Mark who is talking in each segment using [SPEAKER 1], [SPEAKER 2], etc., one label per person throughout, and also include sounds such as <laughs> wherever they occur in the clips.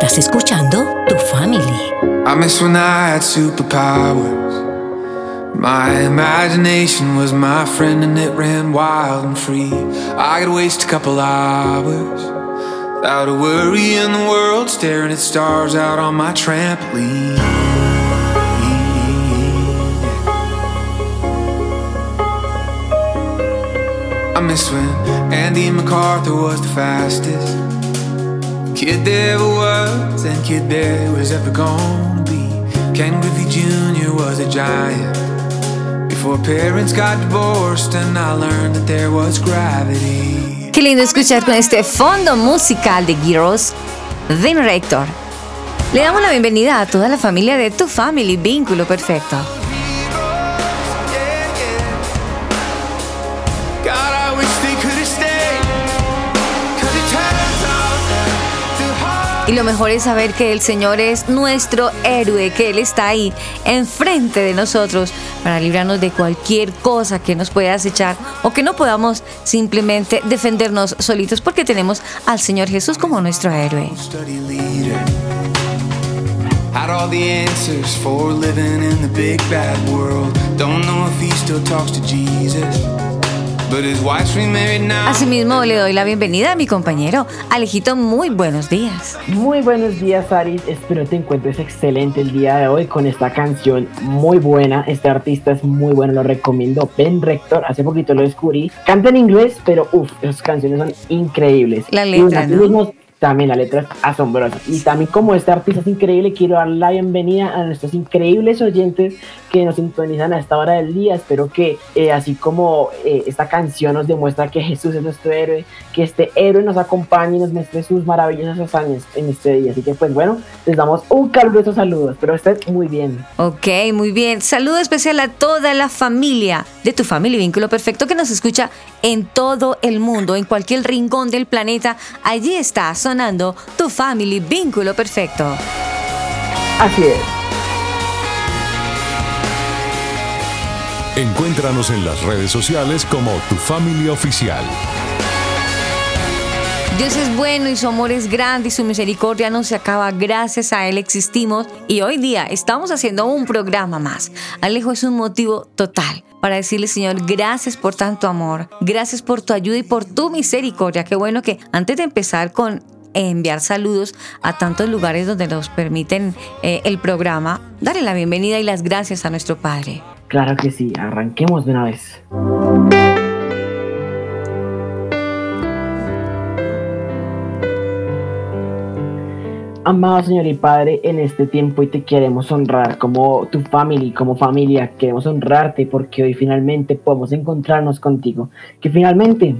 [SPEAKER 1] Estás escuchando Tu Family.
[SPEAKER 2] I miss when I had superpowers. My imagination was my friend and it ran wild and free. I could waste a couple hours without a worry in the world, staring at stars out on my trampoline. I miss when Andy MacArthur was the fastest. Kid there was, and kid there was ever gonna be. Ken Griffey Jr. was a giant. Before parents got divorced, and I learned that there was gravity.
[SPEAKER 1] Qué lindo escuchar con este fondo musical de Girls, Vin Rector. Le damos la bienvenida a toda la familia de Tu Family Vínculo Perfecto. Y lo mejor es saber que el Señor es nuestro héroe, que Él está ahí, enfrente de nosotros, para librarnos de cualquier cosa que nos pueda acechar o que no podamos simplemente defendernos solitos porque tenemos al Señor Jesús como nuestro héroe. Asimismo, le doy la bienvenida a mi compañero Alejito. Muy buenos días.
[SPEAKER 3] Muy buenos días, Aris. Espero te encuentres excelente el día de hoy con esta canción muy buena. Este artista es muy bueno, lo recomiendo. Ben Rector, hace poquito lo descubrí. Canta en inglés, pero uff, esas canciones son increíbles.
[SPEAKER 1] La
[SPEAKER 3] Y
[SPEAKER 1] letra, ¿no?
[SPEAKER 3] También la letra es asombrosa. Y también como este artista es increíble, quiero dar la bienvenida a nuestros increíbles oyentes que nos sintonizan a esta hora del día. Espero que eh, así como eh, esta canción nos demuestra que Jesús es nuestro héroe, que este héroe nos acompañe y nos muestre sus maravillosas hazañas en este día. Así que pues bueno, les damos un caluroso saludo. Espero estén muy bien.
[SPEAKER 1] Ok, muy bien. Saludo especial a toda la familia de tu familia Vínculo Perfecto que nos escucha en todo el mundo, en cualquier rincón del planeta. Allí está sonando tu Family Vínculo Perfecto.
[SPEAKER 3] Así es.
[SPEAKER 4] Encuéntranos en las redes sociales como Tu Familia Oficial.
[SPEAKER 1] Dios es bueno y su amor es grande y su misericordia no se acaba. Gracias a Él existimos y hoy día estamos haciendo un programa más. Alejo es un motivo total para decirle, Señor, gracias por tanto amor, gracias por tu ayuda y por tu misericordia. Qué bueno que antes de empezar con enviar saludos a tantos lugares donde nos permiten eh, el programa, darle la bienvenida y las gracias a nuestro Padre.
[SPEAKER 3] Claro que sí, arranquemos de una vez. Amado Señor y Padre, en este tiempo hoy te queremos honrar como tu familia, como familia, queremos honrarte porque hoy finalmente podemos encontrarnos contigo, que finalmente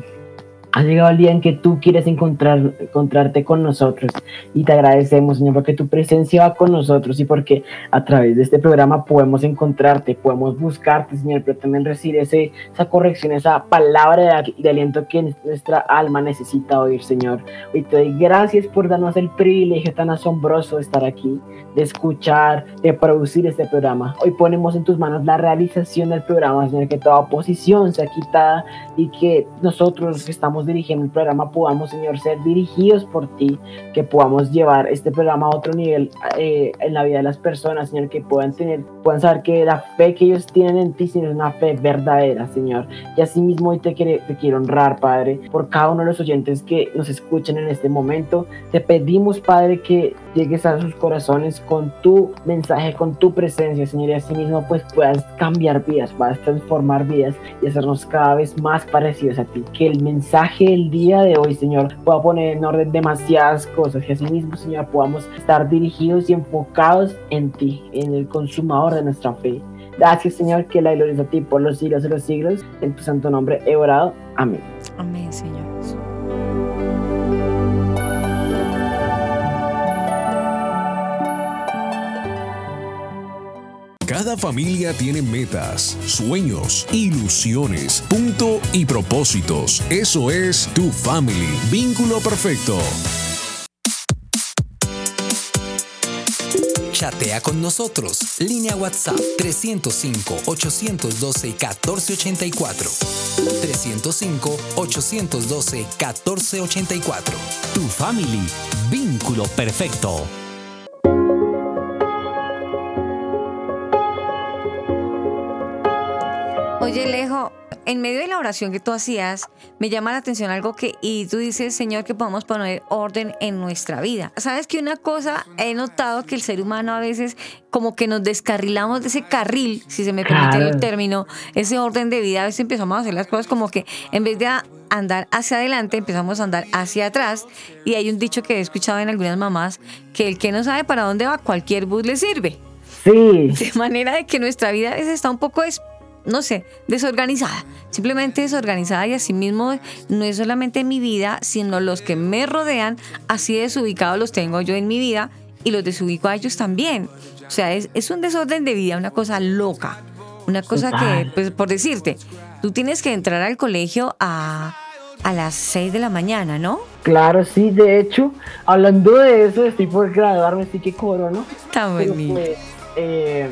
[SPEAKER 3] ha llegado el día en que tú quieres encontrar, encontrarte con nosotros y te agradecemos, Señor, porque tu presencia va con nosotros y porque a través de este programa podemos encontrarte, podemos buscarte, Señor, pero también recibir ese, esa corrección, esa palabra de, de aliento que nuestra alma necesita oír, Señor. Hoy te doy gracias por darnos el privilegio tan asombroso de estar aquí, de escuchar, de producir este programa. Hoy ponemos en tus manos la realización del programa, Señor, que toda oposición sea quitada y que nosotros estamos dirigiendo el programa podamos, Señor, ser dirigidos por ti, que podamos llevar este programa a otro nivel eh, en la vida de las personas, Señor, que puedan tener, puedan saber que la fe que ellos tienen en ti, Señor, es una fe verdadera, Señor. Y asimismo hoy te, quiere- te quiero honrar, Padre, por cada uno de los oyentes que nos escuchan en este momento. Te pedimos, Padre, que llegues a sus corazones con tu mensaje, con tu presencia, Señor, y asimismo pues puedas cambiar vidas, puedas transformar vidas y hacernos cada vez más parecidos a ti. Que el mensaje que el día de hoy, Señor, pueda poner en orden demasiadas cosas, que así mismo, Señor, podamos estar dirigidos y enfocados en ti, en el consumador de nuestra fe. Gracias, Señor, que la gloria a ti por los siglos de los siglos. En tu santo nombre he orado. Amén.
[SPEAKER 1] Amén, Señor.
[SPEAKER 4] Cada familia tiene metas, sueños, ilusiones, punto y propósitos. Eso es tu family. Vínculo perfecto.
[SPEAKER 5] Chatea con nosotros. Línea WhatsApp 305-812-1484. 305-812-1484.
[SPEAKER 6] Tu family. Vínculo perfecto.
[SPEAKER 1] Oye, Lejo, en medio de la oración que tú hacías, me llama la atención algo que, y tú dices, Señor, que podamos poner orden en nuestra vida. Sabes que una cosa, he notado que el ser humano a veces como que nos descarrilamos de ese carril, si se me permite el
[SPEAKER 3] Claro.
[SPEAKER 1] término, ese orden de vida, a veces empezamos a hacer las cosas como que en vez de a- andar hacia adelante, empezamos a andar hacia atrás. Y hay un dicho que he escuchado en algunas mamás, que el que no sabe para dónde va, cualquier bus le sirve.
[SPEAKER 3] Sí,
[SPEAKER 1] De manera de que nuestra vida a veces está un poco, no sé, desorganizada. Simplemente desorganizada y asimismo no es solamente mi vida, sino los que me rodean, así desubicados los tengo yo en mi vida y los desubico a ellos también. O sea, es, es un desorden de vida, una cosa loca. Una cosa que, pues por decirte, tú tienes que entrar al colegio a, a las 6 de la mañana, ¿no?
[SPEAKER 3] claro, sí. De hecho, hablando de eso, estoy por graduarme, así que corono.
[SPEAKER 1] Está
[SPEAKER 3] Pero
[SPEAKER 1] bonito.
[SPEAKER 3] pues, eh,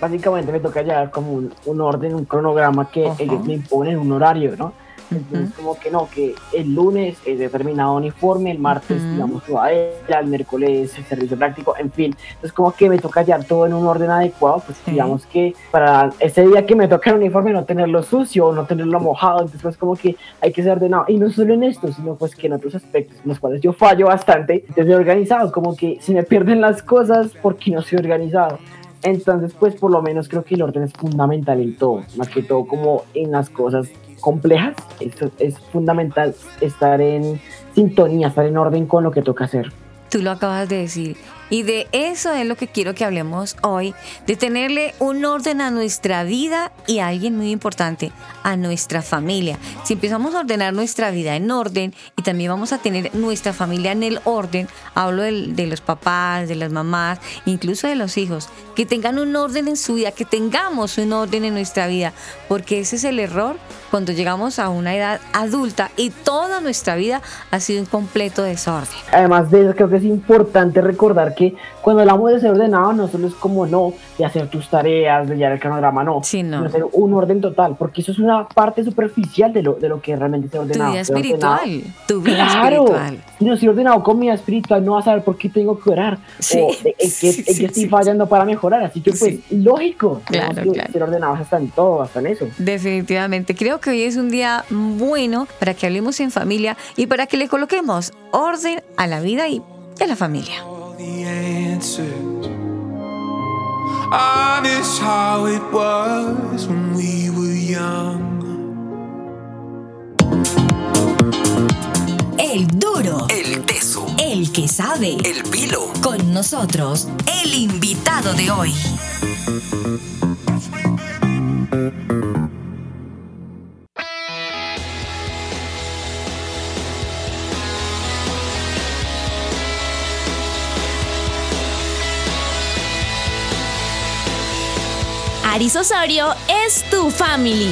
[SPEAKER 3] básicamente me toca llevar como un, un orden, un cronograma que
[SPEAKER 1] Ajá.
[SPEAKER 3] ellos me imponen un horario, ¿no? Entonces,
[SPEAKER 1] Ujú.
[SPEAKER 3] como que no, que el lunes es determinado uniforme, el martes,
[SPEAKER 1] Ujú.
[SPEAKER 3] digamos, toalla, el miércoles el servicio práctico, en fin. Entonces, como que me toca llevar todo en un orden adecuado, pues
[SPEAKER 1] Sí.
[SPEAKER 3] digamos que para ese día que me toca el uniforme no tenerlo sucio, no tenerlo mojado, entonces pues como que hay que ser ordenado. Y no solo en esto, sino pues que en otros aspectos en los cuales yo fallo bastante, desde organizado, como que si me pierden las cosas porque no soy organizado. Entonces, pues por lo menos creo que el orden es fundamental en todo, más que todo como en las cosas complejas, esto es fundamental estar en sintonía, estar en orden con lo que toca hacer.
[SPEAKER 1] Tú lo acabas de decir. Y de eso es lo que quiero que hablemos hoy, de tenerle un orden a nuestra vida y a alguien muy importante, a nuestra familia. Si empezamos a ordenar nuestra vida en orden y también vamos a tener nuestra familia en el orden, hablo de, los papás, de las mamás, incluso de los hijos, que tengan un orden en su vida, que tengamos un orden en nuestra vida, porque ese es el error cuando llegamos a una edad adulta y toda nuestra vida ha sido un completo desorden.
[SPEAKER 3] Además de eso, creo que es importante recordar que cuando hablamos de ser ordenado, no solo es como no de hacer tus tareas, de llevar el cronograma, no,
[SPEAKER 1] Sí, no.
[SPEAKER 3] ser un orden total, porque eso es una parte superficial de lo, de lo que realmente
[SPEAKER 1] Tu
[SPEAKER 3] ordenado.
[SPEAKER 1] vida
[SPEAKER 3] Ser ordenado-
[SPEAKER 1] espiritual, tu vida
[SPEAKER 3] Claro,
[SPEAKER 1] espiritual.
[SPEAKER 3] si no estoy ordenado con mi vida espiritual, no vas a saber por qué tengo que orar
[SPEAKER 1] Sí,
[SPEAKER 3] o en qué,
[SPEAKER 1] sí,
[SPEAKER 3] estoy fallando para mejorar. Así que, pues, lógico,
[SPEAKER 1] Claro,
[SPEAKER 3] que
[SPEAKER 1] claro.
[SPEAKER 3] ser ordenados hasta en todo, hasta en eso.
[SPEAKER 1] Definitivamente, creo que hoy es un día bueno para que hablemos en familia y para que le coloquemos orden a la vida y a la familia.
[SPEAKER 2] The answers. I miss how it was when we were young.
[SPEAKER 7] El duro,
[SPEAKER 5] El teso.
[SPEAKER 7] el que sabe.
[SPEAKER 5] El pilo.
[SPEAKER 7] Con nosotros, el invitado de hoy. Aris Osorio es tu family.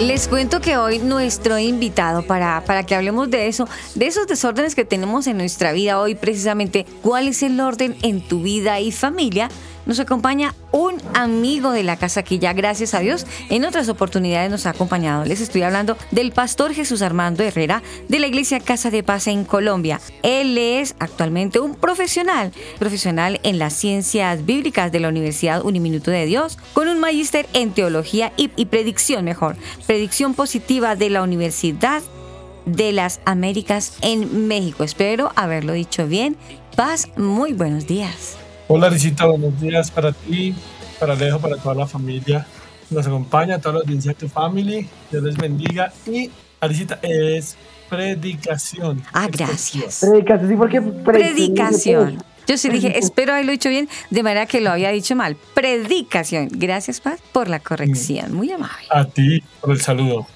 [SPEAKER 1] Les cuento que hoy nuestro invitado para, para que hablemos de eso, de esos desórdenes que tenemos en nuestra vida hoy, precisamente cuál es el orden en tu vida y familia, nos acompaña un amigo de la casa que ya gracias a Dios en otras oportunidades nos ha acompañado. Les estoy hablando del pastor Jesús Armando Herrera de la iglesia Casa de Paz en Colombia. Él es actualmente un profesional, profesional en las ciencias bíblicas de la Universidad Uniminuto de Dios, con un magíster en teología y, y predicción mejor, predicción positiva de la Universidad de las Américas en México. Espero haberlo dicho bien. Paz, muy buenos días.
[SPEAKER 8] Hola Risita, buenos días para ti para Alejo, para toda la familia. Nos acompaña, a toda la audiencia de tu family. Dios les bendiga. Y Alicita, es predicación.
[SPEAKER 1] Ah, gracias.
[SPEAKER 3] Predicación, sí, porque
[SPEAKER 1] Predicación. Yo sí dije, espero haberlo dicho bien, de manera que lo había dicho mal. Predicación. Gracias, Paz, por la corrección. Muy amable.
[SPEAKER 8] A ti por el saludo.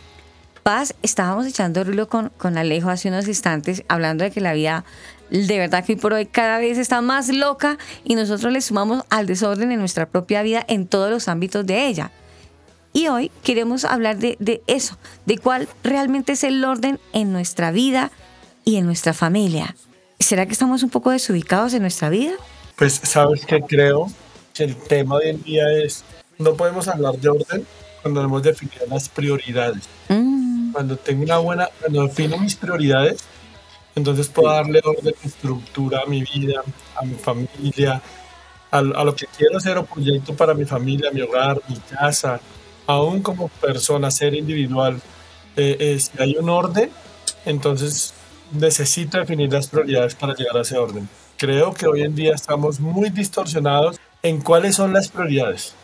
[SPEAKER 1] Paz, estábamos echando rulo con, con Alejo hace unos instantes, hablando de que la vida, de verdad que hoy por hoy cada vez está más loca y nosotros le sumamos al desorden en nuestra propia vida en todos los ámbitos de ella. Y hoy queremos hablar de, de eso, de cuál realmente es el orden en nuestra vida y en nuestra familia. ¿Será que estamos un poco desubicados en nuestra vida?
[SPEAKER 8] Pues sabes que creo que el tema hoy en día es, no podemos hablar de orden cuando hemos definido las prioridades.
[SPEAKER 1] Mm,
[SPEAKER 8] Cuando tengo una buena, cuando defino mis prioridades, entonces puedo darle orden estructura a mi vida, a mi familia, a, a lo que quiero hacer o proyecto para mi familia, mi hogar, mi casa, aún como persona, ser individual. Eh, eh, si hay un orden, entonces necesito definir las prioridades para llegar a ese orden. Creo que hoy en día estamos muy distorsionados en cuáles son las prioridades.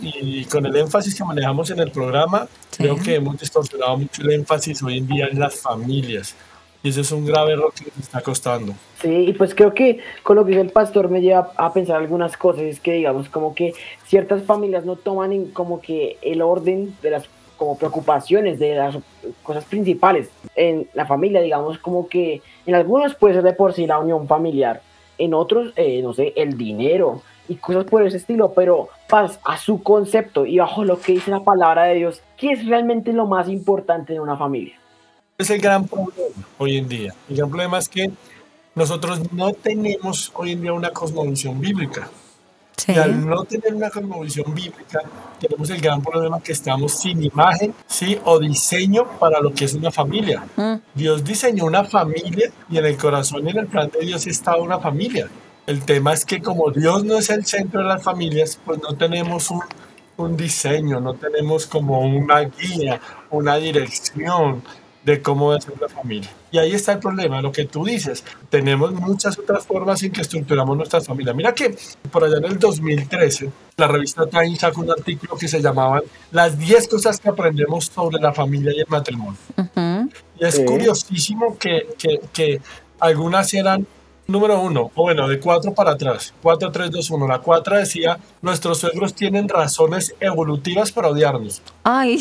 [SPEAKER 8] Y, y con el énfasis que manejamos en el programa,
[SPEAKER 1] Sí.
[SPEAKER 8] creo que hemos distorsionado mucho el énfasis hoy en día en las familias. Y ese es un grave error que nos está costando.
[SPEAKER 3] Sí, y pues creo que con lo que dice el pastor me lleva a pensar algunas cosas, es que digamos como que ciertas familias no toman en como que el orden de las como preocupaciones de las cosas principales en la familia, digamos como que en algunos puede ser de por sí la unión familiar, en otros, eh, no sé, el dinero y cosas por ese estilo, pero paz a su concepto y bajo lo que dice la palabra de Dios, ¿qué es realmente lo más importante en una familia?
[SPEAKER 8] Es el gran problema hoy en día. El gran problema es que nosotros no tenemos hoy en día una cosmovisión bíblica.
[SPEAKER 1] sí.
[SPEAKER 8] Y al no tener una cosmovisión bíblica, tenemos el gran problema que estamos sin imagen, ¿sí? O diseño para lo que es una familia.
[SPEAKER 1] Mm,
[SPEAKER 8] Dios diseñó una familia y en el corazón y en el plan de Dios está una familia. El tema es que como Dios no es el centro de las familias, pues no tenemos un, un diseño, no tenemos como una guía, una dirección de cómo ser la familia. Y ahí está el problema, lo que tú dices. Tenemos muchas otras formas en que estructuramos nuestras familias. Mira que por allá en el 2013, la revista Time sacó un artículo que se llamaba Las 10 cosas que aprendemos sobre la familia y el matrimonio.
[SPEAKER 1] ujú.
[SPEAKER 8] Y es
[SPEAKER 3] Sí.
[SPEAKER 8] curiosísimo que, que, que algunas eran número uno, o bueno, de cuatro para atrás. 4, 3, 2, 1. La cuatro decía, nuestros suegros tienen razones evolutivas para odiarnos.
[SPEAKER 1] Ay,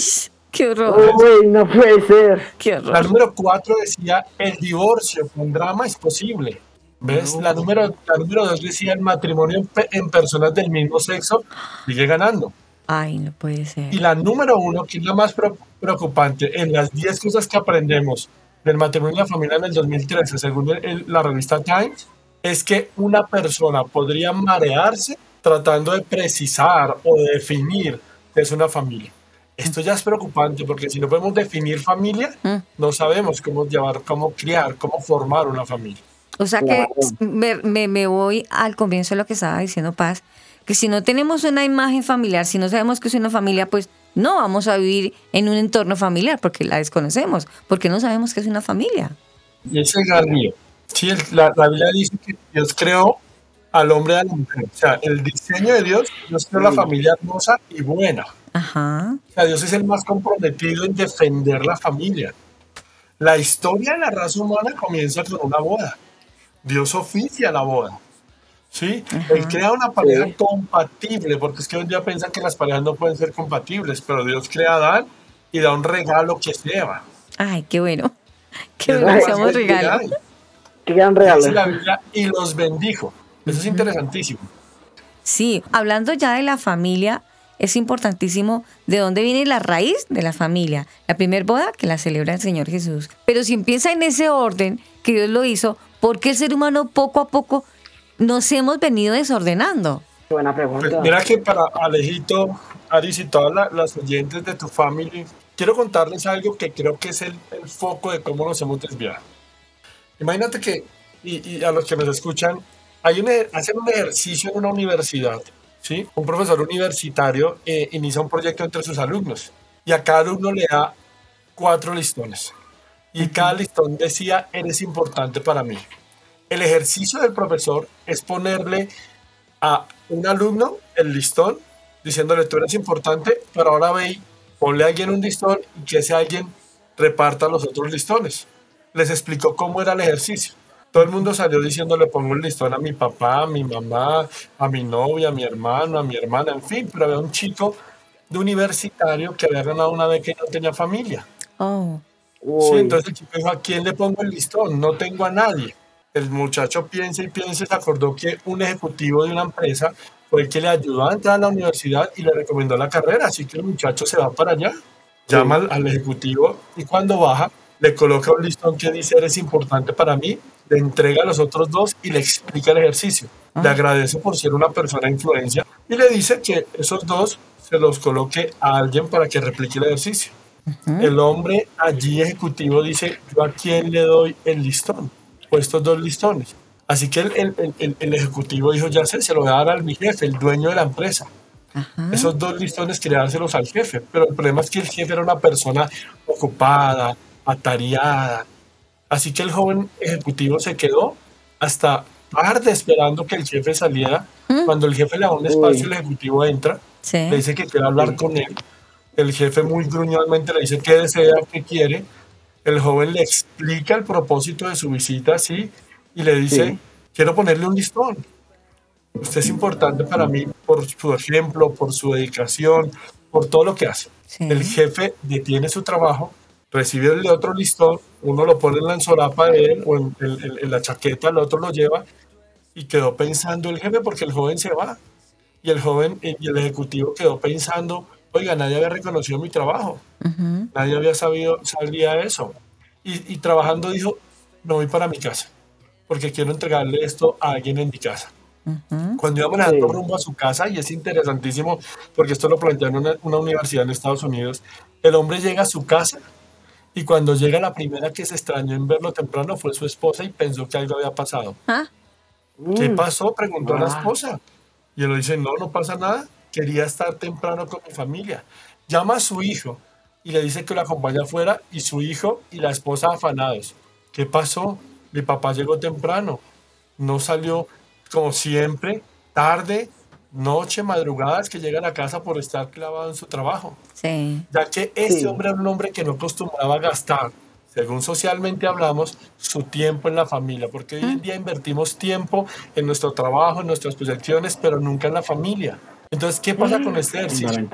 [SPEAKER 1] qué horror,
[SPEAKER 3] Uy, no puede ser.
[SPEAKER 1] qué
[SPEAKER 8] La
[SPEAKER 1] horror.
[SPEAKER 8] número cuatro decía, el divorcio con drama es posible. ¿Ves? La número, la número dos decía, el matrimonio en, pe- en personas del mismo sexo sigue ganando.
[SPEAKER 1] Ay, no puede ser.
[SPEAKER 8] Y la número uno, que es la más preocupante, en las 10 cosas que aprendemos del matrimonio y la familia en el 2013, según el- el- la revista Times, es que una persona podría marearse tratando de precisar o de definir qué es una familia. Esto ya es preocupante porque si no podemos definir familia,
[SPEAKER 1] Mm.
[SPEAKER 8] no sabemos cómo llevar, cómo criar, cómo formar una familia.
[SPEAKER 1] O sea que me, me- me voy al comienzo de lo que estaba diciendo Paz, que si no tenemos una imagen familiar, si no sabemos que es una familia, pues no vamos a vivir en un entorno familiar porque la desconocemos, porque no sabemos que es una familia.
[SPEAKER 8] Y ese es el gran lío. Sí, el- la, la Biblia dice que Dios creó al hombre y a la mujer. O sea, el diseño de Dios, Dios creó la familia hermosa y buena.
[SPEAKER 1] Ajá.
[SPEAKER 8] O sea, Dios es el más comprometido en defender la familia. La historia de la raza humana comienza con una boda. Dios oficia la boda. ¿Sí? Él crea una pareja
[SPEAKER 3] Sí.
[SPEAKER 8] compatible, porque es que hoy en día piensan que las parejas no pueden ser compatibles, pero Dios crea a Adán y da un regalo que es Eva.
[SPEAKER 1] Ay, qué bueno. <laughs> Qué
[SPEAKER 8] Es
[SPEAKER 1] bueno,
[SPEAKER 8] que
[SPEAKER 1] regalo.
[SPEAKER 3] Qué gran
[SPEAKER 8] Dice la
[SPEAKER 3] regalo.
[SPEAKER 8] Biblia, y los bendijo. Eso es interesantísimo.
[SPEAKER 1] Sí, hablando ya de la familia, es importantísimo de dónde viene la raíz de la familia. La primer boda que la celebra el Señor Jesús. Pero si empieza en ese orden que Dios lo hizo, ¿por qué el ser humano poco a poco nos hemos venido desordenando?
[SPEAKER 3] Buena
[SPEAKER 8] Pues
[SPEAKER 3] pregunta.
[SPEAKER 8] mira que para Alejito, Aris y todas la- las oyentes de tu family, quiero contarles algo que creo que es el, el foco de cómo nos hemos desviado. Imagínate que, y, y a los que nos escuchan, hay un, e- hacen un ejercicio en una universidad, ¿sí? Un profesor universitario eh, inicia un proyecto entre sus alumnos y a cada alumno le da cuatro listones. Y cada listón decía, eres importante para mí. El ejercicio del profesor es ponerle a un alumno el listón diciéndole, tú eres importante, pero ahora ve y ponle a alguien un listón y que ese alguien reparta los otros listones. Les explicó cómo era el ejercicio. Todo el mundo salió diciéndole, pongo el listón a mi papá, a mi mamá, a mi novia, a mi hermano, a mi hermana, en fin, pero había un chico de universitario que había ganado una beca y no tenía familia.
[SPEAKER 1] Oh.
[SPEAKER 8] Sí, entonces el chico dijo, ¿a quién le pongo el listón? No tengo a nadie. El muchacho piensa y piensa y se acordó que un ejecutivo de una empresa fue el que le ayudó a entrar a la universidad y le recomendó la carrera, así que el muchacho se va para allá, llama al, al ejecutivo y cuando baja le coloca un listón que dice eres importante para mí, le entrega a los otros dos y le explica el ejercicio. Le agradece por ser una persona de influencia y le dice que esos dos se los coloque a alguien para que replique el ejercicio. El hombre allí ejecutivo dice, ¿yo a quién le doy el listón? O estos dos listones. Así que el, el- el- el ejecutivo dijo, ya sé, se lo voy a dar a mi jefe, el dueño de la empresa. Esos dos listones quería dárselos al jefe, pero el problema es que el jefe era una persona ocupada, atareada. Así que el joven ejecutivo se quedó hasta tarde esperando que el jefe saliera. Cuando el jefe le da un espacio, el ejecutivo entra,
[SPEAKER 1] Sí.
[SPEAKER 8] le dice que quiere hablar con él. El jefe muy gruñonmente le dice qué desea, qué quiere. El joven le explica el propósito de su visita así y le dice,
[SPEAKER 3] Sí.
[SPEAKER 8] quiero ponerle un listón. Usted es importante para mí por su ejemplo, por su dedicación, por todo lo que hace.
[SPEAKER 1] Sí.
[SPEAKER 8] El jefe detiene su trabajo, recibe el de otro listón, uno lo pone en la solapa de él o en, en- en- en la chaqueta, el otro lo lleva y quedó pensando el jefe porque el joven se va. Y el joven y el ejecutivo quedó pensando, oiga, nadie había reconocido mi trabajo, nadie había sabido, sabía eso. Y, y trabajando dijo, me voy para mi casa, porque quiero entregarle esto a alguien en mi casa. Cuando iba manejando
[SPEAKER 3] Sí.
[SPEAKER 8] rumbo a su casa, y es interesantísimo, porque esto lo planteó en una, una universidad en Estados Unidos, el hombre llega a su casa y cuando llega la primera que se extrañó en verlo temprano fue su esposa y pensó que algo había pasado.
[SPEAKER 1] Ah,
[SPEAKER 8] ¿Qué
[SPEAKER 3] Mm.
[SPEAKER 8] pasó? Preguntó a la
[SPEAKER 3] Ah.
[SPEAKER 8] esposa. Y él le dice, no, no pasa nada. Quería estar temprano con mi familia. Llama a su hijo y le dice que lo acompaña afuera y su hijo y la esposa afanados. ¿Qué pasó? Mi papá llegó temprano. No salió como siempre, tarde, noche, madrugadas que llega a la casa por estar clavado en su trabajo
[SPEAKER 1] sí.
[SPEAKER 8] ya que este
[SPEAKER 3] Sí.
[SPEAKER 8] hombre era un hombre que no acostumbraba a gastar, según socialmente hablamos, su tiempo en la familia, porque hoy en día invertimos tiempo en nuestro trabajo, en nuestras posesiones, pero nunca en la familia. Entonces, ¿qué pasa con este ejercicio?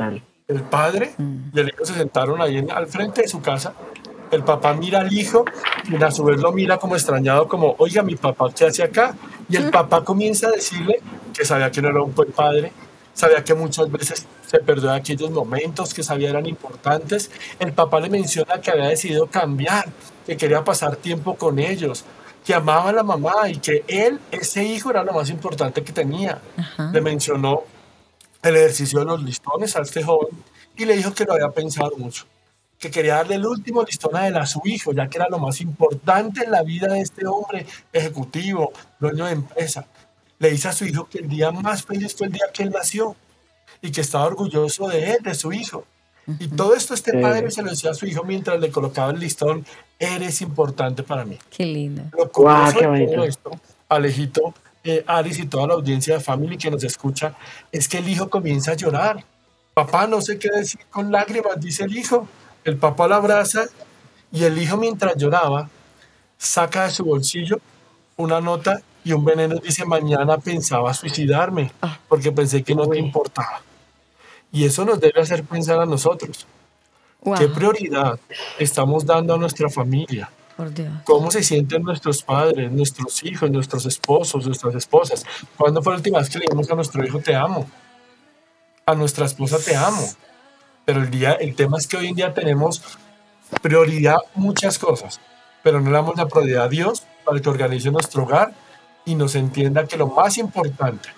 [SPEAKER 8] El padre y el hijo se sentaron ahí en- al frente de su casa. El papá mira al hijo y a su vez lo mira como extrañado, como, oiga, mi papá, ¿qué hace acá? Y el papá comienza a decirle que sabía que no era un buen padre, sabía que muchas veces se perdió de aquellos momentos que sabía eran importantes. El papá le menciona que había decidido cambiar, que quería pasar tiempo con ellos, que amaba a la mamá y que él, ese hijo, era lo más importante que tenía. Le mencionó el ejercicio de los listones a este joven y le dijo que lo había pensado mucho, que quería darle el último listón a él a su hijo, ya que era lo más importante en la vida de este hombre ejecutivo, dueño de empresa. Le dice a su hijo que el día más feliz fue el día que él nació y que estaba orgulloso de él, de su hijo. Y todo esto este padre se lo decía a su hijo mientras le colocaba el listón, eres importante para mí.
[SPEAKER 1] Qué lindo.
[SPEAKER 8] Lo curioso
[SPEAKER 3] Guau, qué bonito.
[SPEAKER 8] todo esto, Alejito, eh, Aris y toda la audiencia de Family que nos escucha, es que el hijo comienza a llorar. Papá, no sé qué decir con lágrimas, dice el hijo. El papá lo abraza y el hijo mientras lloraba saca de su bolsillo una nota y un veneno dice, mañana pensaba suicidarme porque pensé que no te importaba. Y eso nos debe hacer pensar a nosotros.
[SPEAKER 1] Wow,
[SPEAKER 8] ¿Qué prioridad estamos dando a nuestra familia?
[SPEAKER 1] por Dios.
[SPEAKER 8] cómo se sienten nuestros padres, nuestros hijos, nuestros esposos, nuestras esposas. ¿Cuándo fue la última vez que le dijimos a nuestro hijo te amo? A nuestra esposa te amo. Pero el, día, el tema es que hoy en día tenemos prioridad muchas cosas, pero no le damos la prioridad a Dios para que organice nuestro hogar y nos entienda que lo más importante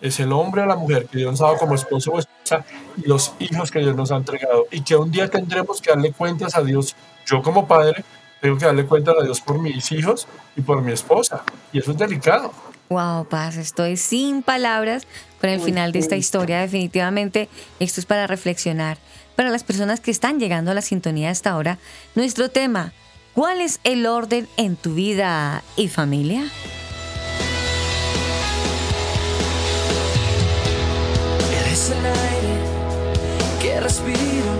[SPEAKER 8] es el hombre o la mujer que Dios nos ha dado como esposo o esposa y los hijos que Dios nos ha entregado. Y que un día tendremos que darle cuentas a Dios. Yo como padre tengo que darle cuentas a Dios por mis hijos y por mi esposa. Y eso es delicado.
[SPEAKER 1] Wow, Paz, estoy sin palabras con el final de esta historia. Definitivamente esto es para reflexionar. Para las personas que están llegando a la sintonía hasta ahora, nuestro tema, ¿cuál es el orden en tu vida y familia?
[SPEAKER 9] Eres el aire
[SPEAKER 2] que respiro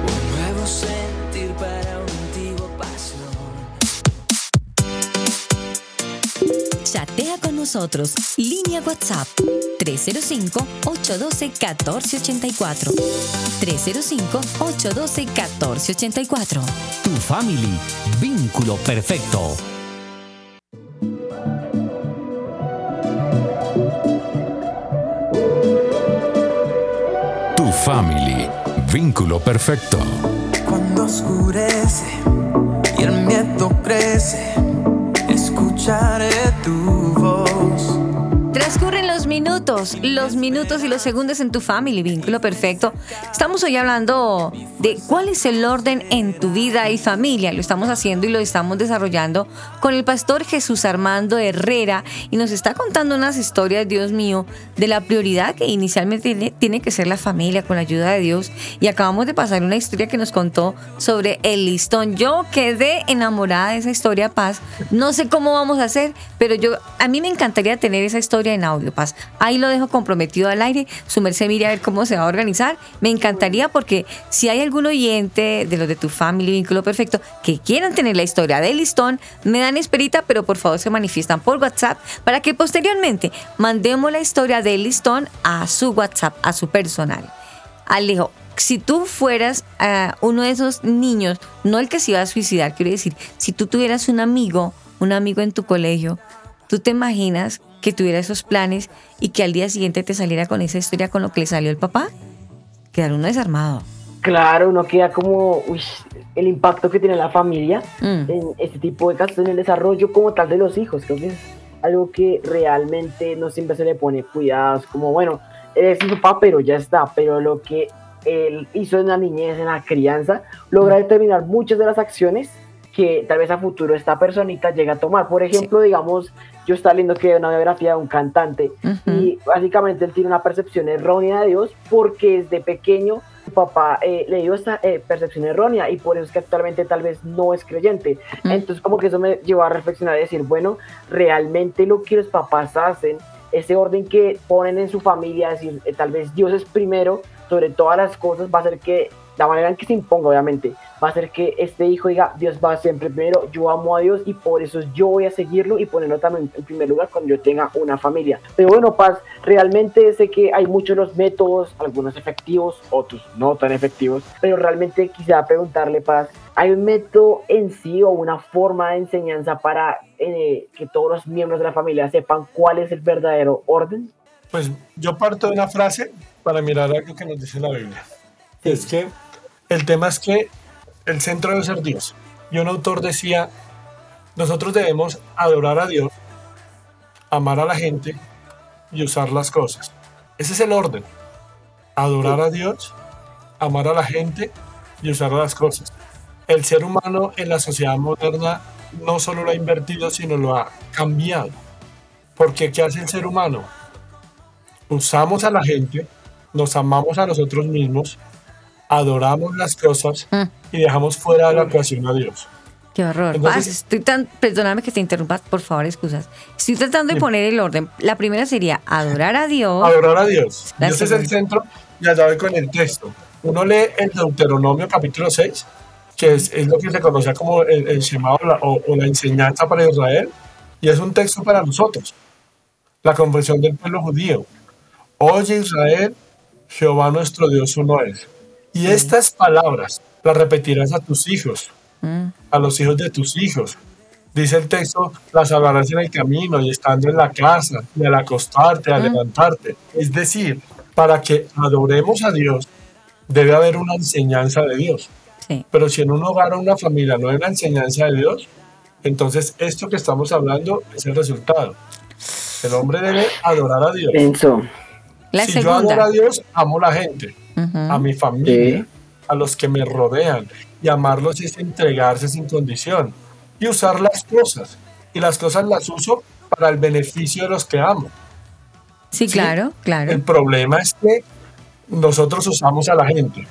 [SPEAKER 2] un nuevo sentir para una antigua pasión.
[SPEAKER 1] Chatea con nosotros. Línea WhatsApp 305-812-1484. 305-812-1484.
[SPEAKER 6] Tu family, vínculo perfecto.
[SPEAKER 4] Vínculo perfecto.
[SPEAKER 2] Cuando oscurece y el miedo crece, escucharé tu
[SPEAKER 1] minutos, los minutos y los segundos en tu family, vínculo perfecto. Estamos hoy hablando de cuál es el orden en tu vida y familia. Lo estamos haciendo y lo estamos desarrollando con el pastor Jesús Armando Herrera y nos está contando unas historias, Dios mío, de la prioridad que inicialmente tiene, tiene que ser la familia con la ayuda de Dios. Y acabamos de pasar una historia que nos contó sobre el listón. Yo quedé enamorada de esa historia, Paz. No sé cómo vamos a hacer, pero yo a mí me encantaría tener esa historia en audio, Paz. Ahí lo dejo comprometido al aire. Su merced mire a ver cómo se va a organizar. Me encantaría porque si hay algún oyente de los de tu family, vínculo perfecto, que quieran tener la historia del listón, me dan esperita, pero por favor se manifiestan por WhatsApp para que posteriormente mandemos la historia del listón a su WhatsApp, a su personal. Alejo, si tú fueras ah, uno de esos niños, no el que se iba a suicidar, quiero decir, si tú tuvieras un amigo, un amigo en tu colegio, ¿tú te imaginas que tuviera esos planes y que al día siguiente te saliera con esa historia con lo que le salió el papá? Quedar uno desarmado.
[SPEAKER 3] Claro, uno queda como uy, el impacto que tiene la familia
[SPEAKER 1] Mm.
[SPEAKER 3] en este tipo de casos, en el desarrollo como tal de los hijos. Creo que es algo que realmente no siempre se le pone cuidados, como bueno, eres su papá, pero ya está, pero lo que él hizo en la niñez, en la crianza, logra determinar muchas de las acciones que tal vez a futuro esta personita llega a tomar. Por ejemplo, digamos, yo estaba leyendo que una biografía de un cantante y básicamente él tiene una percepción errónea de Dios porque desde pequeño su papá eh, le dio esta eh, percepción errónea y por eso es que actualmente tal vez no es creyente.
[SPEAKER 1] Mm.
[SPEAKER 3] Entonces como que eso me llevó a reflexionar y decir, bueno, realmente lo que los papás hacen, ese orden que ponen en su familia, decir, eh, tal vez Dios es primero sobre todas las cosas, va a hacer que la manera en que se imponga, obviamente, va a hacer que este hijo diga, Dios va siempre primero, yo amo a Dios y por eso yo voy a seguirlo y ponerlo también en primer lugar cuando yo tenga una familia. Pero bueno, Paz, realmente sé que hay muchos los métodos, algunos efectivos, otros no tan efectivos, pero realmente quisiera preguntarle, Paz, ¿hay un método en sí o una forma de enseñanza para eh, que todos los miembros de la familia sepan cuál es el verdadero orden?
[SPEAKER 8] Pues yo parto de una frase para mirar algo que nos dice la Biblia. Es que el tema es que el centro debe ser Dios. Y un autor decía, nosotros debemos adorar a Dios, amar a la gente y usar las cosas. Ese es el orden. Adorar a Dios, amar a la gente y usar las cosas. El ser humano en la sociedad moderna no solo lo ha invertido, sino lo ha cambiado. Porque ¿qué hace el ser humano? Usamos a la gente, nos amamos a nosotros mismos, adoramos las cosas
[SPEAKER 1] Mm.
[SPEAKER 8] y dejamos fuera de la ecuación a Dios.
[SPEAKER 1] Qué horror.
[SPEAKER 8] Entonces-
[SPEAKER 1] Paz, estoy tan, perdóname que te interrumpa, por favor, excusas. Estoy tratando de poner el orden. La primera sería adorar a Dios.
[SPEAKER 8] Adorar a Dios.
[SPEAKER 1] La
[SPEAKER 8] Dios es el
[SPEAKER 1] segunda.
[SPEAKER 8] centro y allá voy con el texto. Uno lee el Deuteronomio capítulo 6, que es, es lo que se conoce como el, el Shema o la, o- o la enseñanza para Israel, y es un texto para nosotros. La confesión del pueblo judío. Oye Israel, Jehová nuestro Dios uno es. Y estas palabras las repetirás a tus hijos,
[SPEAKER 1] Mm.
[SPEAKER 8] a los hijos de tus hijos. Dice el texto, las hablarás en el camino y estando en la casa, y al acostarte, al levantarte. Es decir, para que adoremos a Dios, debe haber una enseñanza de Dios.
[SPEAKER 1] Sí.
[SPEAKER 8] Pero si en un hogar o una familia no hay una enseñanza de Dios, entonces esto que estamos hablando es el resultado. El hombre debe adorar a Dios.
[SPEAKER 1] La
[SPEAKER 8] si yo adoro a Dios, amo a la gente, A mi familia,
[SPEAKER 3] Sí.
[SPEAKER 8] a los que me rodean. Y amarlos es entregarse sin condición. Y usar las cosas. Y las cosas las uso para el beneficio de los que amo.
[SPEAKER 1] Sí,
[SPEAKER 8] ¿sí?
[SPEAKER 1] claro, claro.
[SPEAKER 8] El problema es que nosotros usamos a la gente.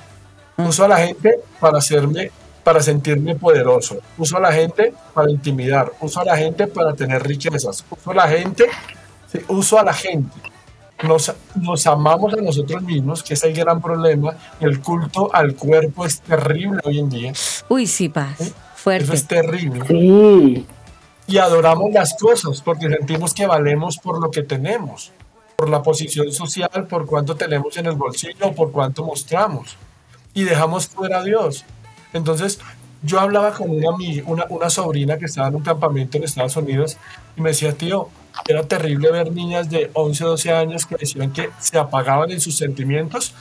[SPEAKER 8] Uso a la gente para hacerme, para sentirme poderoso. Uso a la gente para intimidar. Uso a la gente para tener riquezas. Uso a la gente, sí, uso a la gente. Nos, nos amamos a nosotros mismos, que es el gran problema. El culto al cuerpo es terrible hoy en día.
[SPEAKER 1] Uy, sí, paz.
[SPEAKER 8] Eso
[SPEAKER 1] Fuerte.
[SPEAKER 8] es terrible.
[SPEAKER 3] Sí,
[SPEAKER 8] Y adoramos las cosas porque sentimos que valemos por lo que tenemos, por la posición social, por cuánto tenemos en el bolsillo, por cuánto mostramos. Y dejamos fuera a Dios. Entonces, yo hablaba con una, ami- una, una sobrina que estaba en un campamento en Estados Unidos y me decía, tío, era terrible ver niñas de 11 o 12 años que decían que se apagaban en sus sentimientos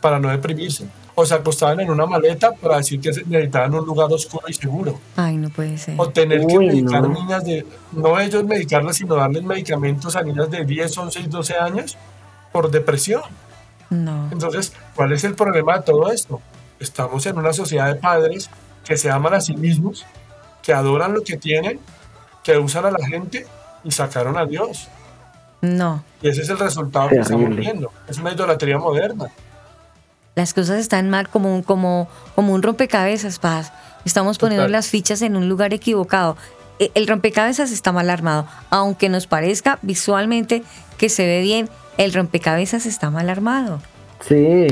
[SPEAKER 8] para no deprimirse. O se acostaban en una maleta para decir que necesitaban un lugar oscuro y seguro.
[SPEAKER 1] Ay, no puede ser.
[SPEAKER 8] O tener que
[SPEAKER 3] Uy,
[SPEAKER 8] medicar
[SPEAKER 3] no.
[SPEAKER 8] niñas de, no ellos medicarlas, sino darles medicamentos a niñas de 10, 11 y 12 años por depresión.
[SPEAKER 1] No.
[SPEAKER 8] Entonces, ¿cuál es el problema de todo esto? Estamos en una sociedad de padres que se aman a sí mismos, que adoran lo que tienen, que usan a la gente y sacaron a Dios.
[SPEAKER 1] No.
[SPEAKER 8] Y ese es el resultado que estamos viendo. Es una idolatría moderna.
[SPEAKER 1] Las cosas están mal como un, como, como un rompecabezas, paz. Estamos poniendo
[SPEAKER 8] Total.
[SPEAKER 1] las fichas en un lugar equivocado. E- El rompecabezas está mal armado. Aunque nos parezca visualmente que se ve bien, el rompecabezas está mal armado.
[SPEAKER 3] sí.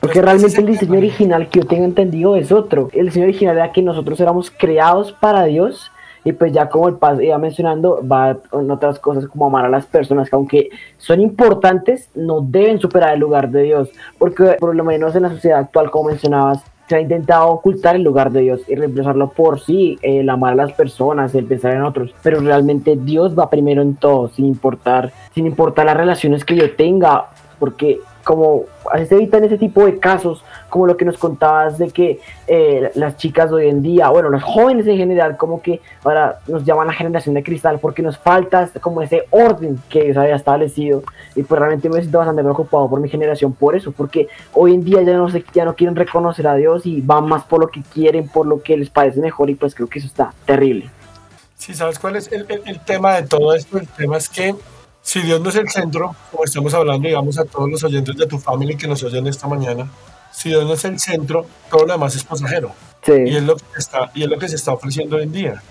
[SPEAKER 8] Pues
[SPEAKER 3] Porque
[SPEAKER 8] ese
[SPEAKER 3] realmente
[SPEAKER 8] es
[SPEAKER 3] el diseño original que yo tengo entendido es otro. El diseño original era que nosotros éramos creados para Dios y pues ya como el paz iba mencionando, va en otras cosas como amar a las personas que aunque son importantes, no deben superar el lugar de Dios. Porque por lo menos en la sociedad actual, como mencionabas, se ha intentado ocultar el lugar de Dios y reemplazarlo por sí, el amar a las personas, el pensar en otros. Pero realmente Dios va primero en todo, sin importar, sin importar las relaciones que yo tenga, porque como así se evitan ese tipo de casos, como lo que nos contabas de que eh, las chicas de hoy en día, bueno, los jóvenes en general, como que ahora nos llaman la generación de cristal porque nos falta como ese orden que Dios había establecido y pues realmente me siento bastante preocupado por mi generación por eso, porque hoy en día ya no, se, ya no quieren reconocer a Dios y van más por lo que quieren, por lo que les parece mejor y pues creo que eso está terrible.
[SPEAKER 8] Sí, ¿sabes cuál es el, el- el tema de todo esto? El tema es que si Dios no es el centro, como estamos hablando, digamos, a todos los oyentes de tu familia que nos oyen esta mañana, si Dios no es el centro, todo lo demás es pasajero. Y
[SPEAKER 3] Sí,
[SPEAKER 8] es lo que está, y es lo que se está ofreciendo hoy en día.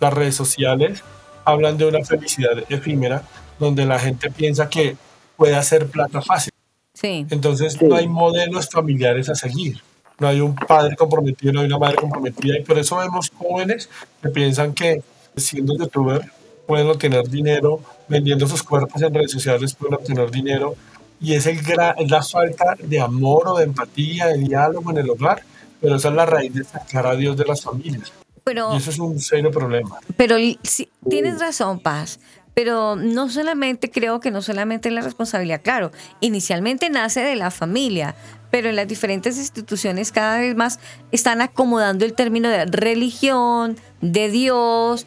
[SPEAKER 8] Las redes sociales hablan de una felicidad efímera donde la gente piensa que puede hacer plata fácil.
[SPEAKER 1] Sí.
[SPEAKER 8] Entonces
[SPEAKER 3] Sí.
[SPEAKER 8] no hay modelos familiares a seguir. No hay un padre comprometido, no hay una madre comprometida. Y por eso vemos jóvenes que piensan que siendo youtuber pueden obtener dinero, vendiendo sus cuerpos en redes sociales pueden obtener dinero. Y es, el es la falta de amor o de empatía, de diálogo en el hogar. Pero esa es la raíz de sacar a Dios de las familias.
[SPEAKER 1] Pero,
[SPEAKER 8] Y eso es un serio problema.
[SPEAKER 1] pero sí, tienes razón, Paz. Pero no solamente, creo que no solamente es la responsabilidad, claro, inicialmente nace de la familia, pero en las diferentes instituciones cada vez más están acomodando el término de religión, de Dios,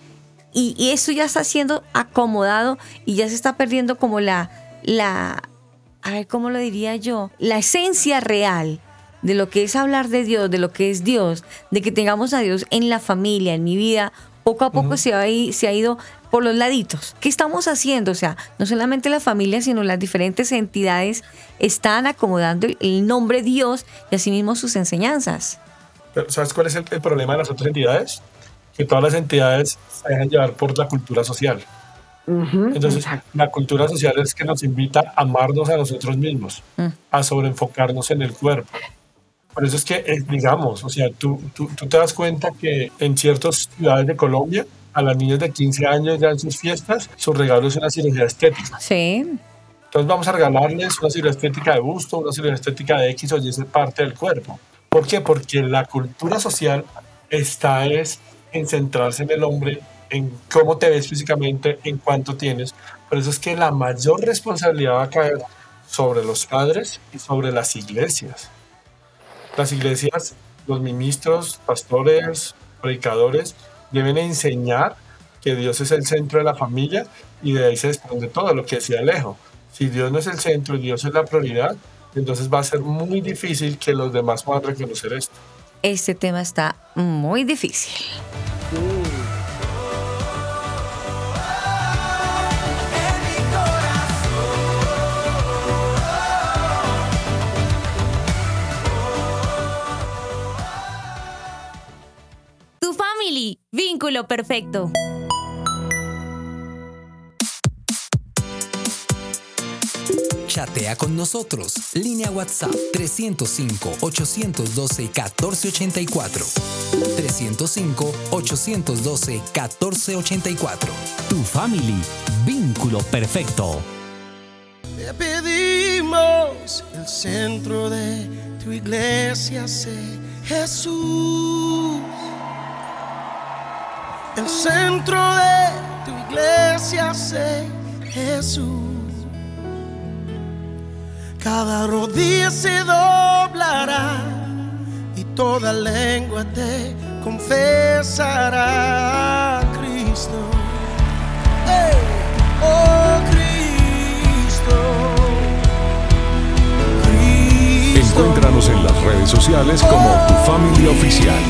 [SPEAKER 1] y, y eso ya está siendo acomodado y ya se está perdiendo como la, la, a ver, ¿cómo lo diría yo? La esencia real de lo que es hablar de Dios, de lo que es Dios, de que tengamos a Dios en la familia, en mi vida, poco a poco se, ha, se ha ido por los laditos. ¿Qué estamos haciendo? O sea, no solamente la familia, sino las diferentes entidades están acomodando el, nombre Dios y asimismo sus enseñanzas.
[SPEAKER 8] ¿Sabes cuál es el, el problema de las otras entidades? Que todas las entidades se dejan llevar por la cultura social.
[SPEAKER 3] Ujú,
[SPEAKER 8] Entonces,
[SPEAKER 3] exacto.
[SPEAKER 8] la cultura social es que nos invita a amarnos a nosotros mismos,
[SPEAKER 1] Mm.
[SPEAKER 8] a sobreenfocarnos en el cuerpo. Por eso es que, eh, digamos, o sea, tú, tú, tú te das cuenta que en ciertas ciudades de Colombia, a las niñas de 15 años ya en sus fiestas, su regalo es una cirugía estética.
[SPEAKER 1] Sí,
[SPEAKER 8] Entonces vamos a regalarles una cirugía estética de busto, una cirugía estética de X o Y parte del cuerpo. ¿Por qué? Porque la cultura social está es en centrarse en el hombre, en cómo te ves físicamente, en cuánto tienes. Por eso es que la mayor responsabilidad va a caer sobre los padres y sobre las iglesias. Las iglesias, los ministros, pastores, predicadores, deben enseñar que Dios es el centro de la familia y de ahí se desprende todo lo que decía Alejo. Si Dios no es el centro y Dios es la prioridad, entonces va a ser muy difícil que los demás puedan reconocer esto.
[SPEAKER 1] Este tema está muy difícil.
[SPEAKER 7] Tu family, vínculo perfecto.
[SPEAKER 4] Chatea con nosotros. Línea WhatsApp 305-812-1484. 305-812-1484.
[SPEAKER 10] Tu family, vínculo perfecto.
[SPEAKER 11] Te pedimos el centro de tu iglesia, sé Jesús. El centro de tu iglesia, sé Jesús. Cada rodilla se doblará y toda lengua te confesará, Cristo. Hey, oh Cristo.
[SPEAKER 9] Encuéntranos en las redes sociales como Tu Familia Oficial.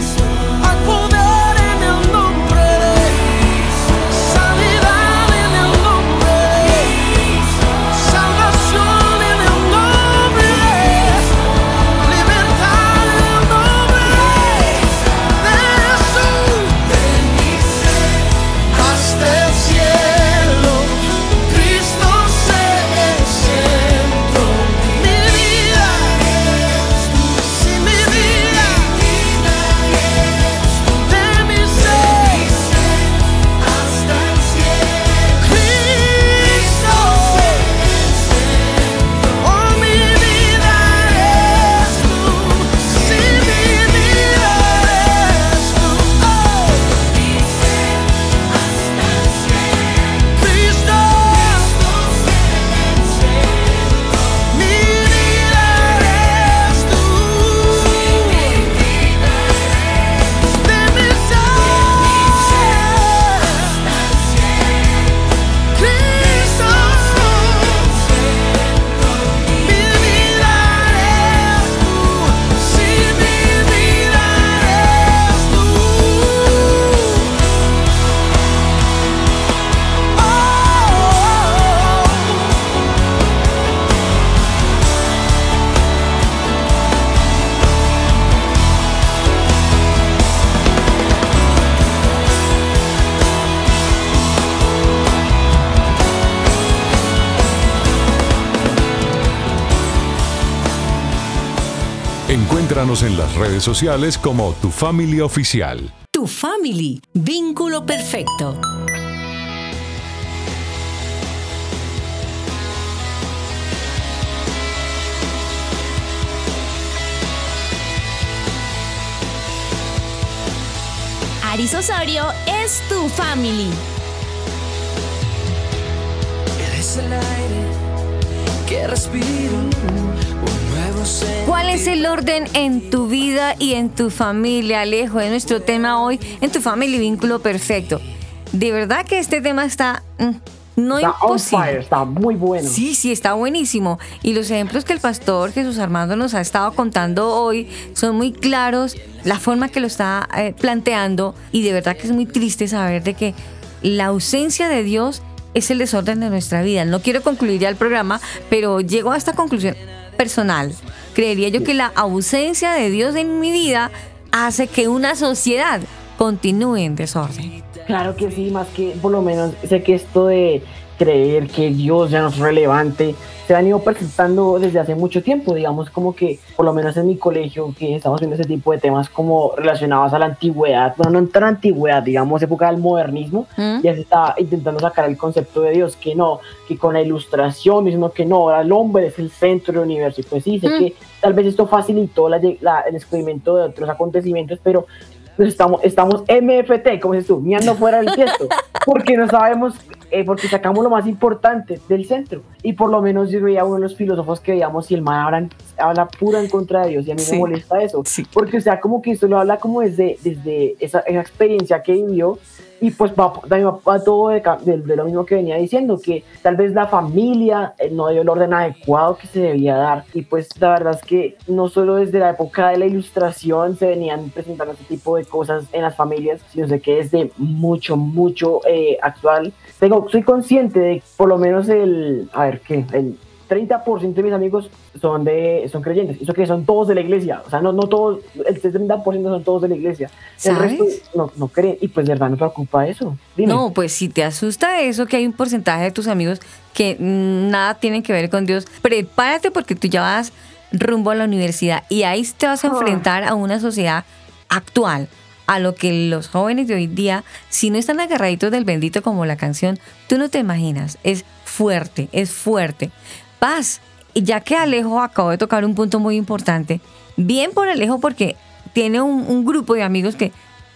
[SPEAKER 9] Encuéntranos en las redes sociales como Tu Familia Oficial.
[SPEAKER 12] Tu family, vínculo perfecto.
[SPEAKER 7] Aris Osorio es tu family.
[SPEAKER 2] Eres el aire que respiro, un nuevo ser.
[SPEAKER 1] ¿Cuál es el orden en tu vida y en tu familia, Alejo? Es nuestro tema hoy, en tu familia y vínculo perfecto. De verdad que este tema está mm, no
[SPEAKER 3] Está on
[SPEAKER 1] imposible.
[SPEAKER 3] fire, está muy bueno.
[SPEAKER 1] Sí, sí, está buenísimo. Y los ejemplos que el pastor Jesús Armando nos ha estado contando hoy son muy claros, la forma que lo está eh, planteando y de verdad que es muy triste saber de que la ausencia de Dios es el desorden de nuestra vida. No quiero concluir ya el programa, pero llego a esta conclusión personal. Creería yo que la ausencia de Dios en mi vida hace que una sociedad continúe en desorden.
[SPEAKER 3] Claro que sí, más que por lo menos sé que esto de creer que Dios ya no es relevante se han ido presentando desde hace mucho tiempo, digamos como que por lo menos en mi colegio que estamos viendo ese tipo de temas como relacionados a la antigüedad, bueno no tan antigüedad, digamos época del modernismo,
[SPEAKER 1] ¿Mm?
[SPEAKER 3] ya se está intentando sacar el concepto de Dios, que no, que con la ilustración, diciendo que no, ahora el hombre es el centro del universo, y pues sí, sé
[SPEAKER 1] Mm.
[SPEAKER 3] que tal vez esto facilitó la, la- el descubrimiento de otros acontecimientos, pero pues estamos, estamos MFT, como dices tú, mirando fuera del tiesto, <laughs> porque no sabemos, eh, porque sacamos lo más importante del centro. Y por lo menos yo veía uno de los filósofos que veíamos si el man habla, habla pura en contra de Dios, y a mí
[SPEAKER 1] Sí.
[SPEAKER 3] me molesta eso,
[SPEAKER 1] Sí.
[SPEAKER 3] porque o sea, como que esto lo habla como desde, desde esa, esa experiencia que vivió, y pues va, va, todo de, de- de lo mismo que venía diciendo, que tal vez la familia eh, no dio el orden adecuado que se debía dar. Y pues la verdad es que no solo desde la época de la ilustración se venían presentando este tipo de cosas en las familias, sino sé que desde mucho, mucho eh, actual. Tengo, soy consciente de por lo menos el, a ver, ¿qué? El 30% de mis amigos son de son creyentes. Eso que son todos de la iglesia. O sea, no, no todos, el 30% son todos de la iglesia. El
[SPEAKER 1] ¿Sabes?
[SPEAKER 3] resto no, no creen. Y pues de verdad me preocupa eso. Dime.
[SPEAKER 1] No, pues si te asusta eso, que hay un porcentaje de tus amigos que mm, nada tienen que ver con Dios, prepárate porque tú ya vas rumbo a la universidad y ahí te vas a
[SPEAKER 3] Ah.
[SPEAKER 1] enfrentar a una sociedad actual, a lo que los jóvenes de hoy día, si no están agarraditos del bendito como la canción, tú no te imaginas, es fuerte, es fuerte. Paz, y ya que Alejo acabó de tocar un punto muy importante, bien por Alejo porque tiene un, un grupo de amigos que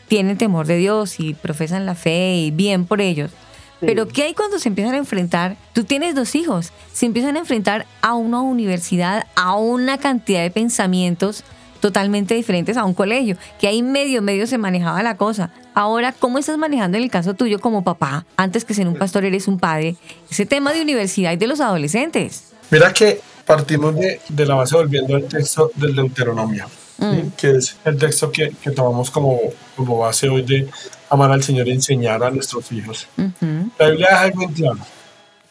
[SPEAKER 1] tienen temor de Dios y profesan la fe y bien por ellos. Pero ¿qué hay cuando se empiezan a enfrentar? Tú tienes dos hijos, se empiezan a enfrentar a una universidad, a una cantidad de pensamientos totalmente diferentes a un colegio, que ahí medio, medio se manejaba la cosa. Ahora, ¿cómo estás manejando en el caso tuyo como papá? Antes que ser un pastor, eres un padre. Ese tema de universidad y de los adolescentes.
[SPEAKER 8] Mira que partimos de, de la base volviendo al texto del Deuteronomio, ¿sí? que es el texto que, que tomamos como, como base hoy de amar al Señor y enseñar a nuestros hijos.
[SPEAKER 1] Ujú.
[SPEAKER 8] La Biblia deja algo en claro.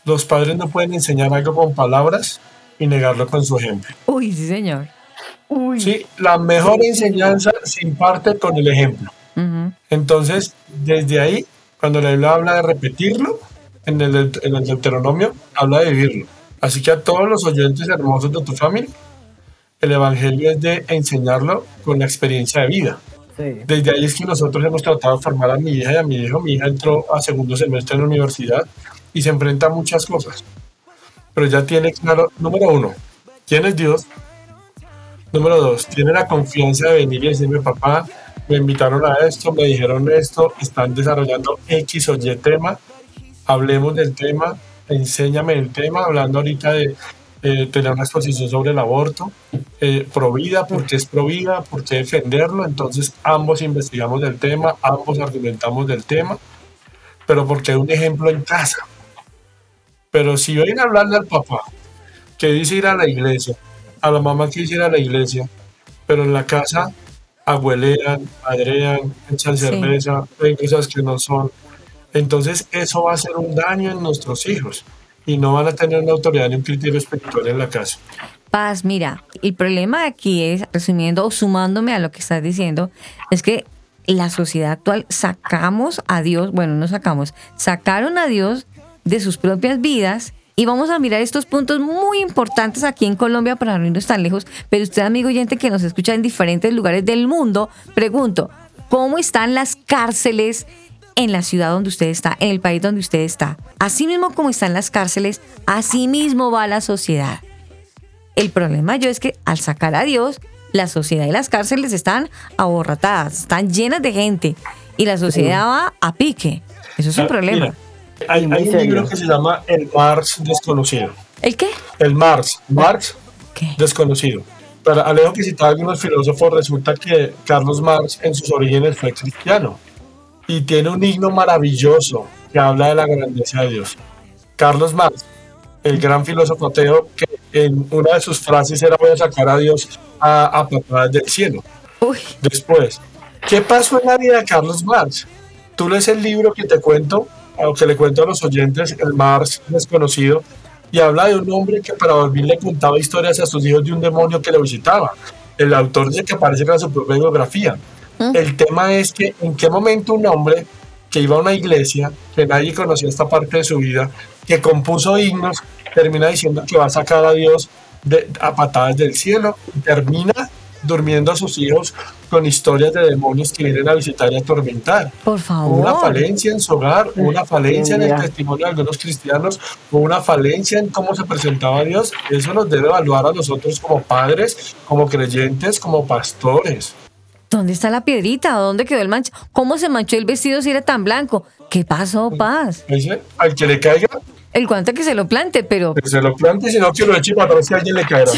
[SPEAKER 8] Los padres no pueden enseñar algo con palabras y negarlo con su ejemplo.
[SPEAKER 1] Uy, sí, señor.
[SPEAKER 8] Sí, la mejor enseñanza se imparte con el ejemplo.
[SPEAKER 1] Ujú.
[SPEAKER 8] Entonces, desde ahí, cuando la Biblia habla de repetirlo, en el, en el Deuteronomio habla de vivirlo. Así que a todos los oyentes hermosos de tu familia, el Evangelio es de enseñarlo con la experiencia de vida.
[SPEAKER 3] Sí.
[SPEAKER 8] Desde ahí es que nosotros hemos tratado de formar a mi hija y a mi hijo. Mi hija entró a segundo semestre en la universidad y se enfrenta a muchas cosas. Pero ya tiene claro, número uno, ¿quién es Dios? Número dos, tiene la confianza de venir y decirme, papá, me invitaron a esto, me dijeron esto, están desarrollando X o Y tema, hablemos del tema, enséñame el tema, hablando ahorita de eh, tener una exposición sobre el aborto, eh, pro vida, por qué es pro vida, por qué defenderlo, entonces ambos investigamos del tema, ambos argumentamos del tema, pero porque hay un ejemplo en casa. Pero si a hablarle al papá, que dice ir a la iglesia, a la mamá que dice ir a la iglesia, pero en la casa abuelean, adrean, echan
[SPEAKER 1] Sí.
[SPEAKER 8] cerveza, ven cosas que no son. Entonces eso va a ser un daño en nuestros hijos y no van a tener una autoridad ni un criterio espiritual en la casa.
[SPEAKER 1] Paz, mira, el problema aquí es, resumiendo o sumándome a lo que estás diciendo, es que la sociedad actual sacamos a Dios, bueno, no sacamos, sacaron a Dios de sus propias vidas y vamos a mirar estos puntos muy importantes aquí en Colombia para no irnos tan lejos, pero usted, amigo oyente que nos escucha en diferentes lugares del mundo, pregunto, ¿cómo están las cárceles en la ciudad donde usted está, en el país donde usted está? Así mismo como están las cárceles, así mismo va la sociedad. El problema yo es que al sacar a Dios, la sociedad y las cárceles están aborratadas, están llenas de gente y la sociedad va a pique. Eso es un
[SPEAKER 8] Ah,
[SPEAKER 1] problema.
[SPEAKER 8] mira, hay, un libro que se llama El Mars Desconocido.
[SPEAKER 1] ¿El qué?
[SPEAKER 8] El Mars, Marx
[SPEAKER 1] ¿Qué?
[SPEAKER 8] desconocido. Para Alejo que citaba algunos filósofos, resulta que Carlos Marx en sus orígenes fue cristiano y tiene un himno maravilloso que habla de la grandeza de Dios. Carlos Marx, el gran filósofo ateo, que en una de sus frases era voy a sacar a Dios a, a patadas del cielo.
[SPEAKER 1] Uy,
[SPEAKER 8] Después, ¿qué pasó en la vida de Carlos Marx? Tú lees el libro que te cuento, o que le cuento a los oyentes, el Marx desconocido, y habla de un hombre que para dormir le contaba historias a sus hijos de un demonio que le visitaba. El autor dice que aparece en su propia biografía. El tema es que en qué momento un hombre que iba a una iglesia, que nadie conocía esta parte de su vida, que compuso himnos, termina diciendo que va a sacar a Dios de, a patadas del cielo y termina durmiendo a sus hijos con historias de demonios que vienen a visitar y atormentar.
[SPEAKER 1] por favor.
[SPEAKER 8] Una falencia en su hogar, una falencia en el testimonio de algunos cristianos, o una falencia en cómo se presentaba Dios, eso nos debe evaluar a nosotros como padres, como creyentes, como pastores.
[SPEAKER 1] ¿Dónde está la piedrita? ¿Dónde quedó el mancha? ¿Cómo se manchó el vestido si era tan blanco? ¿Qué pasó, Paz?
[SPEAKER 8] Dice, al que le caiga,
[SPEAKER 1] El guante que se lo plante, pero
[SPEAKER 8] que se lo plante, sino que lo eche para atrás si a alguien le caerá.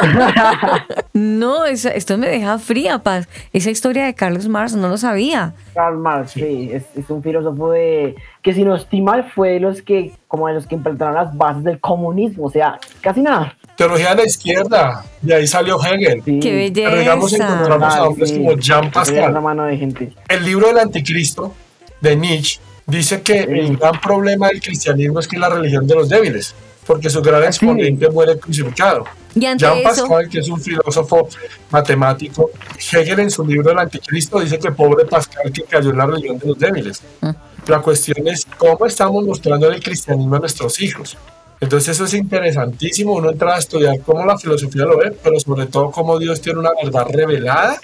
[SPEAKER 8] <laughs>
[SPEAKER 1] no, esa- esto me deja fría, Paz. Esa historia de Carlos Marx no lo sabía.
[SPEAKER 3] Karl Marx, sí, es, es un filósofo de que si no estoy mal fue de los que como de los que implantaron las bases del comunismo, o sea, casi nada.
[SPEAKER 8] Teología de la izquierda, de ahí salió Hegel.
[SPEAKER 3] Sí.
[SPEAKER 1] ¡Qué
[SPEAKER 8] Pero digamos
[SPEAKER 1] belleza!
[SPEAKER 8] encontramos a hombres
[SPEAKER 3] sí.
[SPEAKER 8] como Jean Pascal.
[SPEAKER 3] mano de gente.
[SPEAKER 8] El libro del anticristo de Nietzsche dice que el gran problema del cristianismo es que es la religión de los débiles. porque su gran exponente muere crucificado.
[SPEAKER 1] Y ante
[SPEAKER 8] Jean
[SPEAKER 1] eso,
[SPEAKER 8] Pascal, que es un filósofo matemático, Hegel en su libro El Anticristo dice que pobre Pascal que cayó en la religión de los débiles.
[SPEAKER 1] Mm.
[SPEAKER 8] La cuestión es cómo estamos mostrando el cristianismo a nuestros hijos. Entonces eso es interesantísimo, uno entra a estudiar cómo la filosofía lo ve, pero sobre todo cómo Dios tiene una verdad revelada